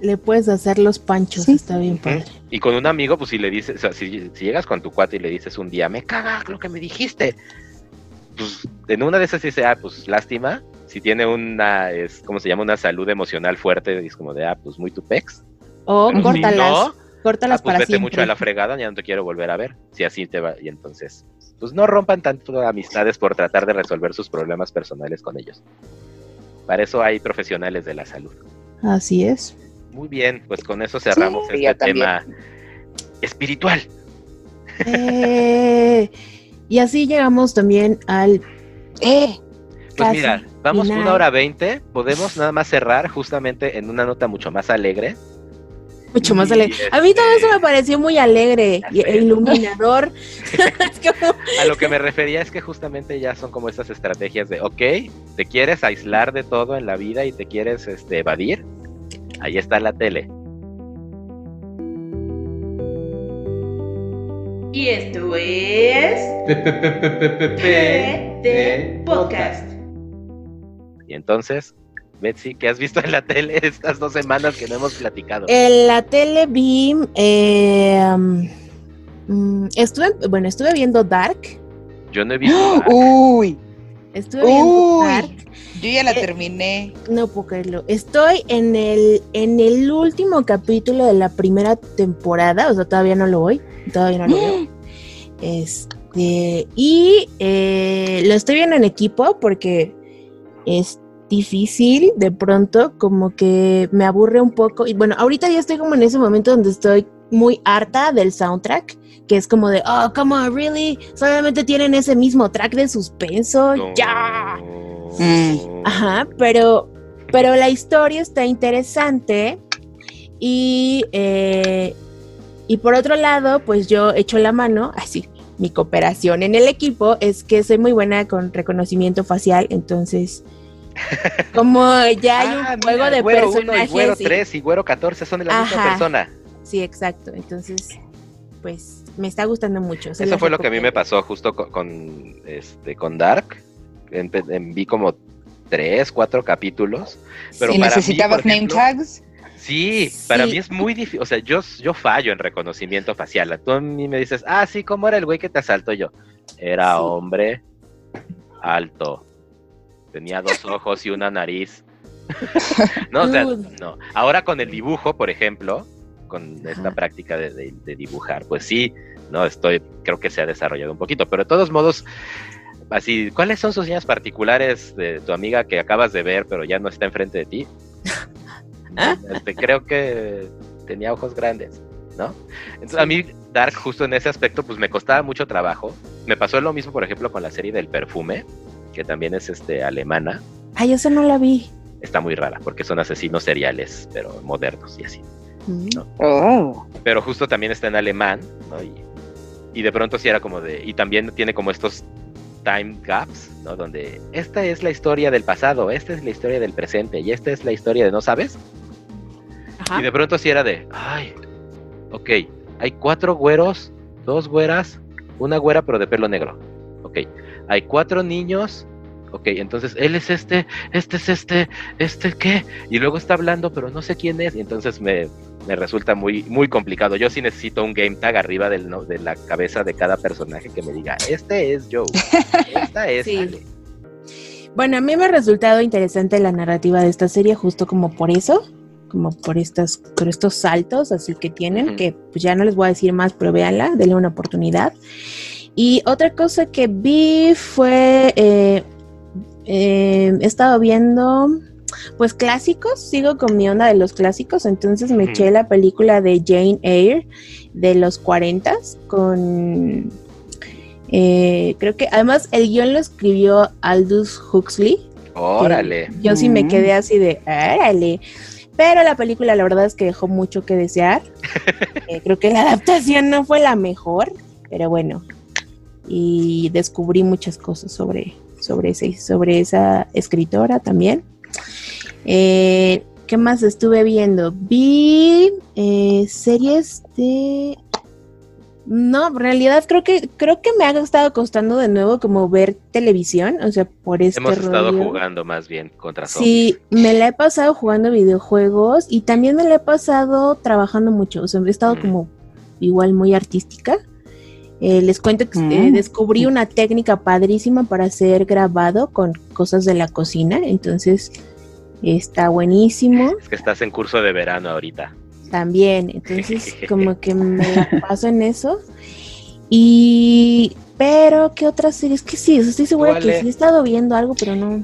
Le puedes hacer los panchos, está bien padre. Y con un amigo, pues si le dices, o sea, si, si, llegas con tu cuate y le dices un día, me cagas lo que me dijiste, pues en una de esas dice, ah, pues lástima. Si tiene una, es, ¿cómo se llama? Una salud emocional fuerte, es como de, ah, pues muy tu pex. O córtalas. córtalas ah, pues vete mucho a la fregada, ya no te quiero volver a ver. Si así te va. Y entonces, pues no rompan tanto amistades por tratar de resolver sus problemas personales con ellos. Para eso hay profesionales de la salud. Así es. Muy bien, pues con eso cerramos este tema espiritual. Eh, y así llegamos también al... ¡Eh! Pues mira, vamos una hora veinte, podemos nada más cerrar justamente en una nota mucho más alegre. Mucho más alegre. A mí todo eso me pareció muy alegre y iluminador. A lo que me refería es que justamente ya son como estas estrategias de, ok, te quieres aislar de todo en la vida y te quieres este, evadir. Ahí está la tele. Y esto es. de Podcast. Y entonces, Betsy, ¿qué has visto en la tele estas dos semanas que no hemos platicado? En la tele vi. Eh, mm, estuve, bueno, estuve viendo Dark. Yo no he visto. Uy. Estuve viendo Dark. Yo ya la eh, terminé. No puedo creerlo. Estoy en el, en el último capítulo de la primera temporada, o sea, todavía no lo voy todavía no lo veo. Este, y eh, lo estoy viendo en equipo porque es difícil de pronto, como que me aburre un poco. Y bueno, ahorita ya estoy como en ese momento donde estoy muy harta del soundtrack, que es como de, oh, come on, really, solamente tienen ese mismo track de suspenso, ya. Mm. Ajá, pero, pero la historia está interesante y eh, y por otro lado, pues yo echo la mano, así, mi cooperación en el equipo es que soy muy buena con reconocimiento facial, entonces como ya hay un ah, juego de personajes. y güero 3 y güero 14 son de la misma persona. Sí, exacto. Entonces, pues me está gustando mucho. Eso fue lo que a mí me pasó justo con, este con Dark. Vi como tres, cuatro capítulos. Pero si necesitabas name tags. Sí, para mí es muy difícil, o sea, yo, yo fallo en reconocimiento facial. Tú a mí me dices, ah, sí, ¿cómo era el güey que te asaltó yo? Era hombre, alto, tenía dos ojos y una nariz. no, o sea, no. Ahora con el dibujo, por ejemplo, con esta práctica de, dibujar, pues sí, no estoy, creo que se ha desarrollado un poquito, pero de todos modos, así, ¿cuáles son sus señas particulares de tu amiga que acabas de ver, pero ya no está enfrente de ti? Este, creo que tenía ojos grandes, ¿no? Entonces a mí Dark justo en ese aspecto pues me costaba mucho trabajo. Me pasó lo mismo, por ejemplo, con la serie del perfume, que también es este alemana. Ay, esa no la vi. Está muy rara porque son asesinos seriales, pero modernos y así. Mm. Oh. pero justo también está en alemán, ¿no? Y, y de pronto sí era como de, y también tiene como estos time gaps, ¿no? Donde esta es la historia del pasado, esta es la historia del presente y esta es la historia de no sabes. Y de pronto sí era de, ay, ok, hay cuatro güeros, dos güeras, una güera pero de pelo negro. Ok, hay cuatro niños. Ok, entonces él es este, este es este, este qué, y luego está hablando, pero no sé quién es, y entonces me, me resulta muy, muy complicado. Yo sí necesito un game tag arriba del, de la cabeza de cada personaje que me diga, este es Joe, esta es Bueno, a mí me ha resultado interesante la narrativa de esta serie justo como por eso, como por estas, por estos saltos así que tienen, que pues ya no les voy a decir más, pero véanla, denle una oportunidad. Y otra cosa que vi fue, eh, eh, he estado viendo pues clásicos, sigo con mi onda de los clásicos, entonces me eché la película de Jane Eyre de los 40 con... Eh, creo que además el guion lo escribió Aldous Huxley. Órale. Yo sí me quedé así de, órale. Pero la película la verdad es que dejó mucho que desear. Eh, creo que la adaptación no fue la mejor, pero bueno. Y descubrí muchas cosas sobre, sobre, ese, sobre esa escritora también. Eh, ¿Qué más estuve viendo? Vi eh, series de... No, en realidad creo que creo que me ha estado costando de nuevo como ver televisión, o sea, por este Hemos estado jugando más bien contra zombies. Sí, me la he pasado jugando videojuegos y también me la he pasado trabajando mucho, o sea, he estado mm. como igual muy artística. Eh, les cuento que mm. descubrí una técnica padrísima para hacer grabado con cosas de la cocina, entonces Está buenísimo. Es que estás en curso de verano ahorita. También, entonces como que me paso en eso. Y, pero, ¿qué otras series? Que sí, estoy segura que sí he estado viendo algo, pero no.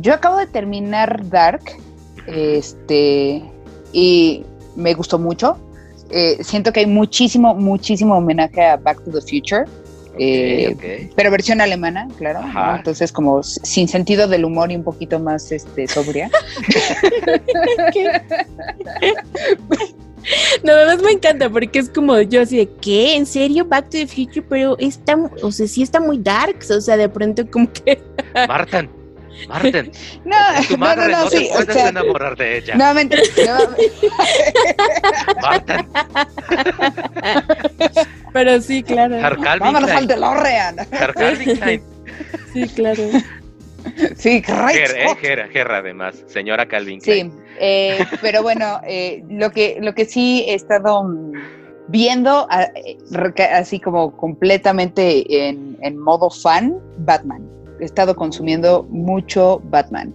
Yo acabo de terminar Dark, este, y me gustó mucho. Eh, siento que hay muchísimo, muchísimo homenaje a Back to the Future. Eh, pero versión alemana, claro. Entonces, como sin sentido del humor y un poquito más este, sobria. No, además me encanta porque es como yo así de, ¿qué? ¿En serio? Back to the Future, pero está, o sea, sí está muy dark, o sea, de pronto como que... Martin, Marten. No, tu madre, no, no, no, sí, puedes o sea, enamorar de ella. Nuevamente. Marten. Pero sí, claro. Vámonos al DeLorean. Sí, claro. Sí, correcto. Gerra, Gerra, además, señora Calvin Klein. Sí, eh, pero bueno, eh, lo, que, lo que sí he estado viendo, así como completamente en, en modo fan, Batman he estado consumiendo mucho Batman.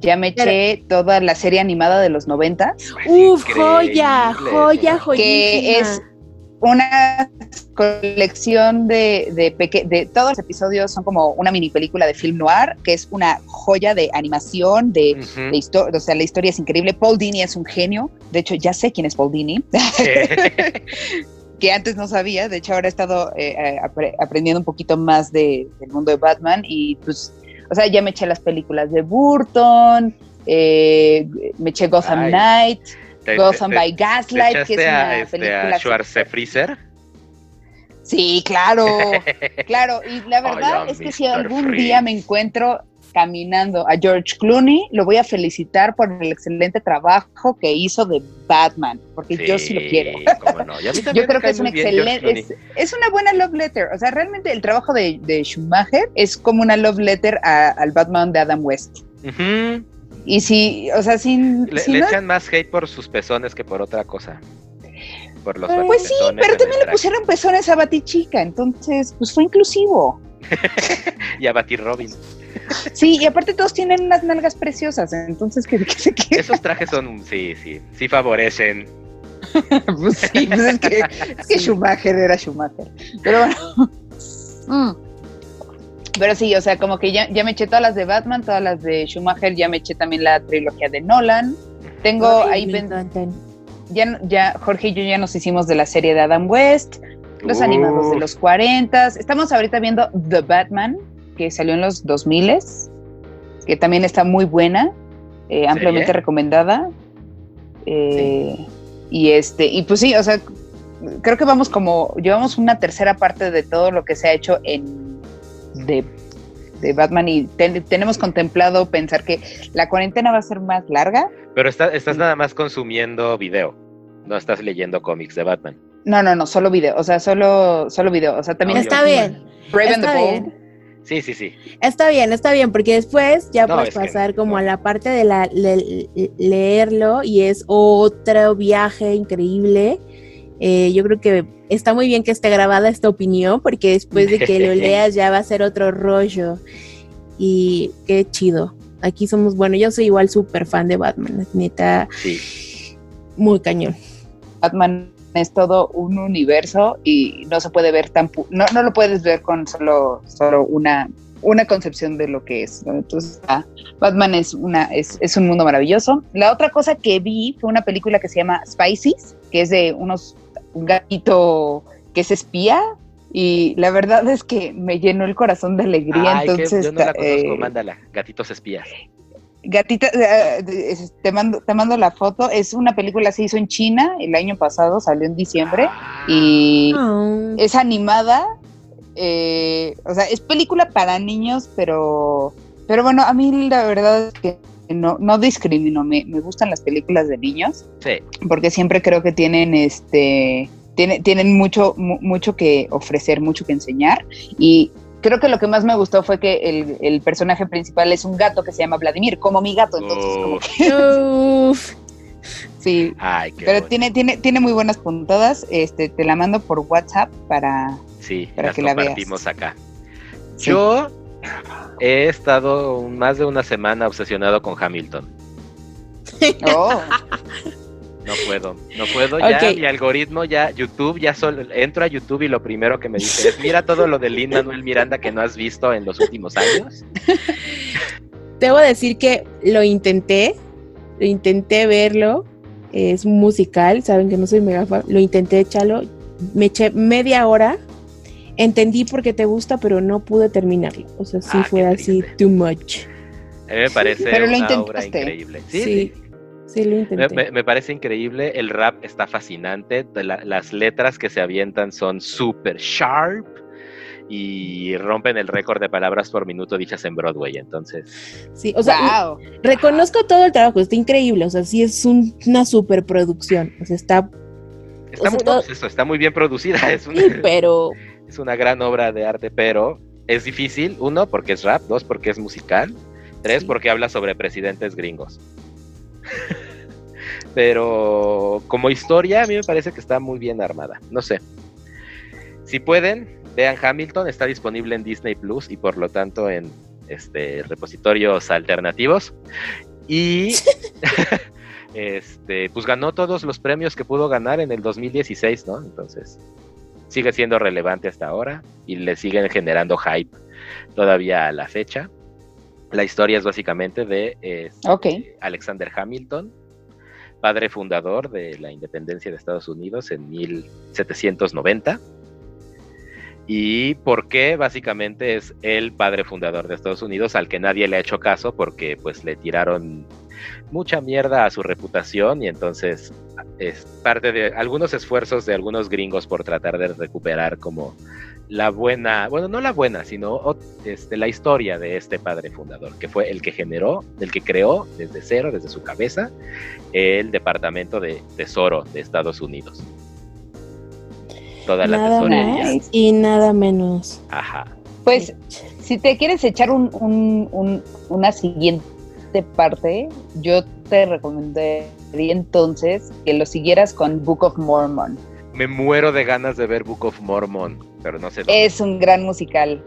Ya me eché toda la serie animada de los 90. Uf, joya, joya, joya. Que es una colección de, de, de, todos los episodios son como una mini película de film noir, que es una joya de animación, de, historia, o sea, la historia es increíble. Paul Dini es un genio, de hecho ya sé quién es Paul Dini. que antes no sabía, de hecho ahora he estado eh, eh, aprendiendo un poquito más de, del mundo de Batman y pues, o sea, ya me eché las películas de Burton, eh, me eché Gotham Knight, Gotham by Gaslight, que es una este, película... A Freezer? Sí, claro, claro, y la verdad es que si algún día me encuentro caminando a George Clooney, lo voy a felicitar por el excelente trabajo que hizo de Batman, porque yo sí lo quiero. yo creo que es un excelente, es, una buena love letter. O sea, realmente el trabajo de, Schumacher es como una love letter al Batman de Adam West. Y si, o sea, sin. Le, echan más hate por sus pezones que por otra cosa. Por los pues sí, pero también le pusieron pezones a Batichica, entonces, pues fue inclusivo. y a Bati Robin. Sí, y aparte todos tienen unas nalgas preciosas, entonces ¿qué, qué se queda? Esos trajes son, sí, sí, sí favorecen. pues sí, pues es, que, es que Schumacher era Schumacher. Pero bueno. Mm. Pero sí, o sea, como que ya, ya me eché todas las de Batman, todas las de Schumacher, ya me eché también la trilogía de Nolan. Tengo ahí ya, ya Jorge y yo ya nos hicimos de la serie de Adam West, los animados de los 40. Estamos ahorita viendo The Batman, que salió en los 2000 que también está muy buena, eh, ampliamente recomendada. Eh, y este, y pues sí, o sea, creo que vamos como, llevamos una tercera parte de todo lo que se ha hecho en de, Batman y tenemos contemplado pensar que la cuarentena va a ser más larga. Pero estás nada más consumiendo video, no estás leyendo cómics de Batman. No, no, no, solo video, o sea, solo, solo video, o sea, también está bien. está bien. Sí, sí, sí. Está bien, está bien, porque después ya puedes pasar como a la parte de la leerlo y es otro viaje increíble. Eh, yo creo que está muy bien que esté grabada esta opinión, porque después de que lo leas ya va a ser otro rollo. Y qué chido. Aquí somos, bueno, yo soy igual súper fan de Batman, neta. Sí. Muy cañón. Batman es todo un universo y no se puede ver tan no, no lo puedes ver con solo, solo una, una concepción de lo que es. Entonces, ah, Batman es una es, es, un mundo maravilloso. La otra cosa que vi fue una película que se llama Spices, que es de unos un gatito que se espía y la verdad es que me llenó el corazón de alegría. entonces, yo no la conozco, eh, mándala, gatitos espías. Gatita, eh, te mando, te mando la foto. Es una película se hizo en China el año pasado, salió en diciembre y ah. es animada. Eh, o sea, es película para niños, pero, pero bueno, a mí la verdad es que no, no discrimino. Me, me gustan las películas de niños, sí. porque siempre creo que tienen este tienen mucho, mucho que ofrecer, mucho que enseñar. Y creo que lo que más me gustó fue que el, personaje principal es un gato que se llama Vladimir, como mi gato, entonces como que... sí, pero tiene, tiene, tiene muy buenas puntadas, este, te la mando por WhatsApp para, sí, para que la veas. acá. Yo he estado más de una semana obsesionado con Hamilton. Oh. No puedo, no puedo ya, mi algoritmo ya, YouTube, ya solo entro a YouTube y lo primero que me dice es, mira todo lo de Lin Manuel Miranda que no has visto en los últimos años. Debo decir que lo intenté, lo intenté verlo, es musical, saben que no soy mega fan, lo intenté echarlo, me eché media hora, entendí por qué te gusta, pero no pude terminarlo, o sea, sí ah, fue así too much. A mí me parece una obra increíble. sí. sí. Me, parece increíble, el rap está fascinante, las letras que se avientan son súper sharp y rompen el récord de palabras por minuto dichas en Broadway, entonces. Sí, o sea, reconozco todo el trabajo, está increíble, o sea, sí es una superproducción, o sea, está... Está, muy, pues está muy bien producida, es una, pero... es una gran obra de arte, pero es difícil, uno, porque es rap, dos, porque es musical, tres, porque habla sobre presidentes gringos. Pero como historia, a mí me parece que está muy bien armada. No sé. Si pueden, vean Hamilton, está disponible en Disney Plus y por lo tanto en este repositorios alternativos. Y este, pues ganó todos los premios que pudo ganar en el 2016, ¿no? Entonces, sigue siendo relevante hasta ahora y le siguen generando hype todavía a la fecha. La historia es básicamente de este, Alexander Hamilton, padre fundador de la independencia de Estados Unidos en 1790. ¿Y por qué? Básicamente es el padre fundador de Estados Unidos al que nadie le ha hecho caso porque pues le tiraron mucha mierda a su reputación y entonces es parte de algunos esfuerzos de algunos gringos por tratar de recuperar como la buena, bueno, no la buena, sino este, la historia de este padre fundador, que fue el que generó, el que creó desde cero, desde su cabeza, el Departamento de Tesoro de Estados Unidos. Toda la tesorería. y nada menos. Ajá. Pues, si te quieres echar un, una siguiente parte, yo te recomendaría entonces que lo siguieras con Book of Mormon. Me muero de ganas de ver Book of Mormon pero no sé. Es un gran musical.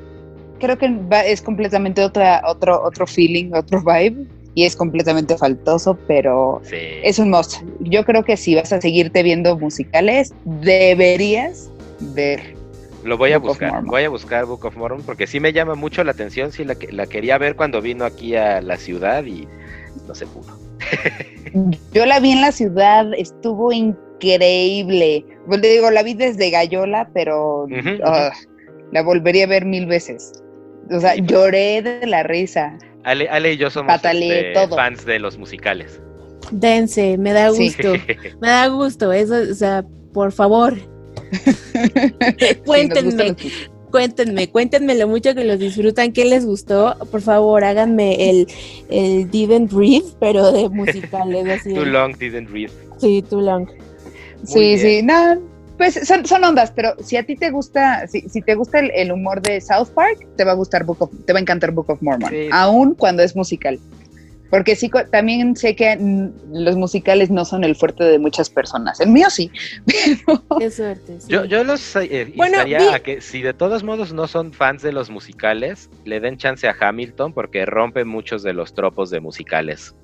Creo que es completamente otra, otro, otro feeling, otro vibe. Y es completamente faltoso, pero es un must. Yo creo que si vas a seguirte viendo musicales, deberías ver lo voy a buscar, voy a buscar Book of Mormon porque sí me llama mucho la atención, sí la, la quería ver cuando vino aquí a la ciudad y no se pudo. Yo la vi en la ciudad, estuvo increíble. Pues le digo, la vi desde Gallola, pero ah, la volvería a ver mil veces. O sea, lloré de la risa. Ale, y yo somos este, fans de los musicales. dense, me da gusto, me da gusto, eso, o sea, por favor, cuéntenme, cuéntenme, cuéntenme lo mucho que los disfrutan, qué les gustó, por favor, háganme el, el didn't read, pero de musicales, así. too long didn't read. Sí, too long. Sí, sí, no, pues son, son, ondas, pero si a ti te gusta, si, si te gusta el, el, humor de South Park, te va a gustar Book of, te va a encantar Book of Mormon, sí. aún cuando es musical. Porque sí, también sé que los musicales no son el fuerte de muchas personas. El mío sí. Pero... Qué suerte. Sí. Yo, yo los eh, bueno, vi... a que si de todos modos no son fans de los musicales, le den chance a Hamilton porque rompe muchos de los tropos de musicales.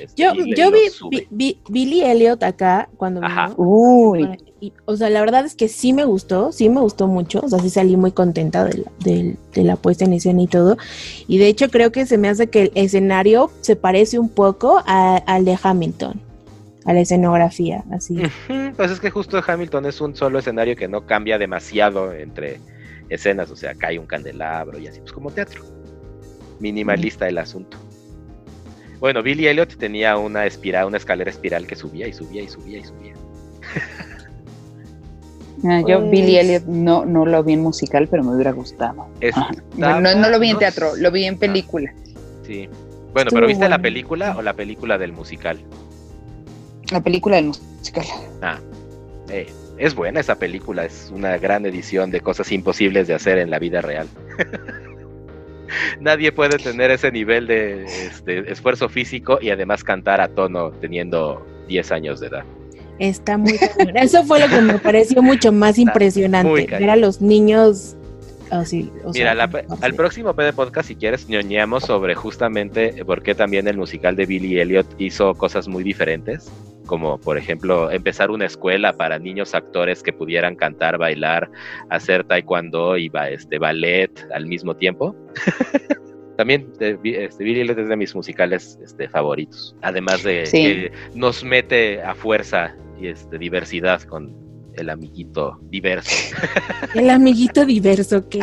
Este, yo yo vi, vi, vi, Billy Elliot acá cuando Ajá. vino. Uy. Y, o sea, la verdad es que sí me gustó, sí me gustó mucho. O sea, sí salí muy contenta de la, de, de la puesta en escena y todo. Y de hecho, creo que se me hace que el escenario se parece un poco a, al de Hamilton a la escenografía, así. Pues es que justo Hamilton es un solo escenario que no cambia demasiado entre escenas, o sea, cae un candelabro y así, pues como teatro. Minimalista el asunto. Bueno, Billy Elliot tenía una espiral, una escalera espiral que subía y subía y subía y subía. Ah, yo pues... Billy Elliot no, no lo vi en musical, pero me hubiera gustado. No, no, no, lo vi en teatro, lo vi en película. Sí. Bueno, pero ¿viste bueno. la película o la película del musical? La película del musical. Ah, eh, es buena esa película, es una gran edición de cosas imposibles de hacer en la vida real. Nadie puede tener ese nivel de este, esfuerzo físico y además cantar a tono teniendo 10 años de edad. Está muy bueno. Eso fue lo que me pareció mucho más impresionante. Ver a los niños así. O Mira, sea, la, no al próximo PD Podcast, si quieres, ñoñeamos sobre justamente por qué también el musical de Billy Elliot hizo cosas muy diferentes. Como por ejemplo, empezar una escuela para niños actores que pudieran cantar, bailar, hacer taekwondo y este, ballet al mismo tiempo. También este, Billy Elliot es de mis musicales este, favoritos. Además de Sí. que nos mete a fuerza y este, diversidad con el amiguito diverso. El amiguito diverso que.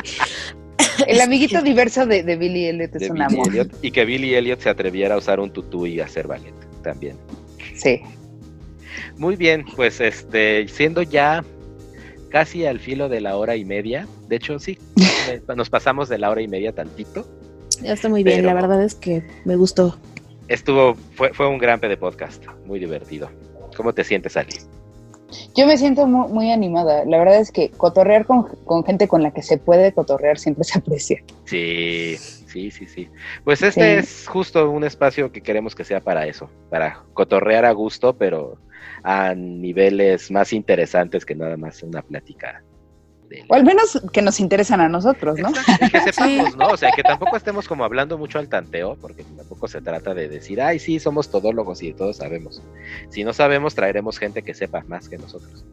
El amiguito que- diverso de, de Billy Elliot es de un Billy amor. Elliot, y que Billy Elliot se atreviera a usar un tutú y hacer ballet también. Sí. Muy bien, pues este, siendo ya casi al filo de la hora y media, de hecho sí, nos pasamos de la hora y media tantito. Ya está muy bien, la verdad es que me gustó. Estuvo, fue, fue un gran de podcast, muy divertido. ¿Cómo te sientes, Ali? Yo me siento muy, muy animada. La verdad es que cotorrear con, con gente con la que se puede cotorrear siempre se aprecia. Sí, sí, sí, sí. Pues este Sí. es justo un espacio que queremos que sea para eso, para cotorrear a gusto, pero a niveles más interesantes que nada más una plática. de- O al menos que nos interesan a nosotros, ¿no? Exacto, y que sepamos, ¿no? O sea, que tampoco estemos como hablando mucho al tanteo, porque tampoco se trata de decir, ay, sí, somos todólogos y todos sabemos. Si no sabemos, traeremos gente que sepa más que nosotros.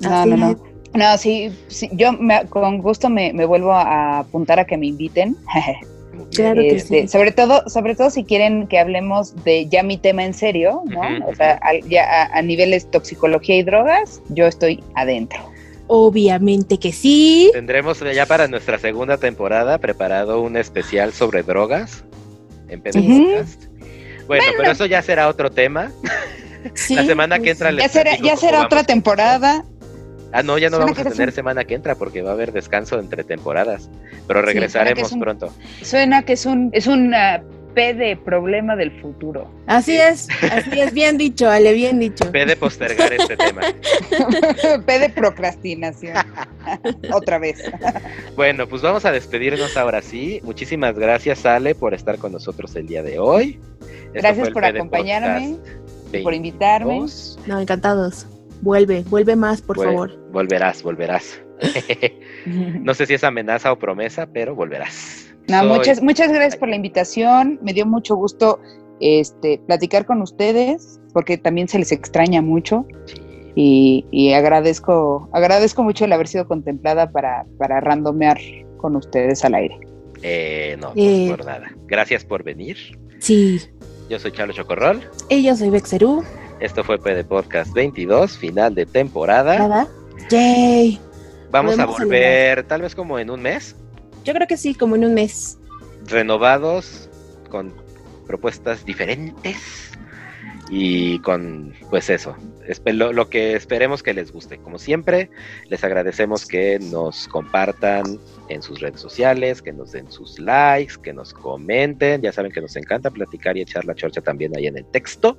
No, no, no. No, sí, sí, yo me- con gusto me, me vuelvo a apuntar a que me inviten. Claro que Este, sí. sobre todo, sobre todo si quieren que hablemos de ya mi tema en serio, ¿no? O sea, al- ya a, a niveles toxicología y drogas, yo estoy adentro. Obviamente que sí. Tendremos ya para nuestra segunda temporada preparado un especial sobre drogas en PD Ujú. Podcast. Bueno, pero eso ya será otro tema. sí La semana que entra les Ya será, ya será otra con temporada. Ah, no, ya no Suena vamos a tener un- semana que entra porque va a haber descanso entre temporadas. Pero Sí, regresaremos un- pronto. Suena que es un, es un ah, P de problema del futuro. Así es, así es, bien dicho, Ale, bien dicho. Ve de postergar este tema. P de procrastinación. Otra vez. Bueno, pues vamos a despedirnos ahora sí. Muchísimas gracias, Ale, por estar con nosotros el día de hoy. Esto Gracias por acompañarme, por invitarme. 22. No, encantados. Vuelve, vuelve más, por Vuel- favor. Volverás, volverás. No sé si es amenaza o promesa, pero volverás. No, Soy- muchas, muchas gracias por la invitación. Me dio mucho gusto este, platicar con ustedes, porque también se les extraña mucho. Y, y agradezco, agradezco mucho el haber sido contemplada para, para randomear con ustedes al aire. Eh, no, Eh. por nada. Gracias por venir. Sí. Yo soy Charlo Chocorrol. Y yo soy Bexerú. Esto fue PD Podcast 22, final de temporada. Nada. Yay. Vamos a volver tal vez como en un mes, Yo creo que sí, como en un mes. renovados, con propuestas diferentes. y con pues eso, lo, lo, que esperemos que les guste. Como siempre, les agradecemos que nos compartan en sus redes sociales, que nos den sus likes, que nos comenten. Ya saben que nos encanta platicar y echar la chorcha también ahí en el texto.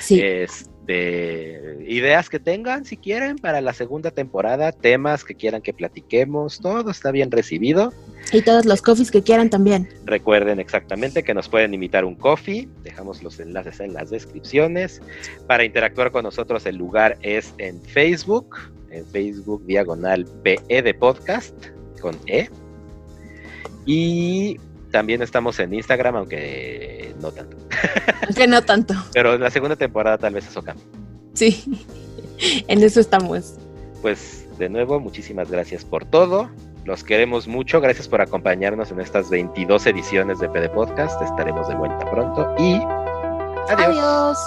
Sí. Este, ideas que tengan, si quieren, para la segunda temporada, temas que quieran que platiquemos, todo está bien recibido. Y todos los coffees que quieran también. Recuerden exactamente que nos pueden invitar un coffee, dejamos los enlaces en las descripciones. Para interactuar con nosotros, el lugar es en Facebook, en Facebook diagonal PE de podcast, con E. Y también estamos en Instagram, aunque no tanto. Aunque no tanto. Pero en la segunda temporada tal vez eso cambie. Sí, en eso estamos. Pues de nuevo, muchísimas gracias por todo. Los queremos mucho. Gracias por acompañarnos en estas 22 ediciones de PD Podcast. Estaremos de vuelta pronto y adiós. Adiós.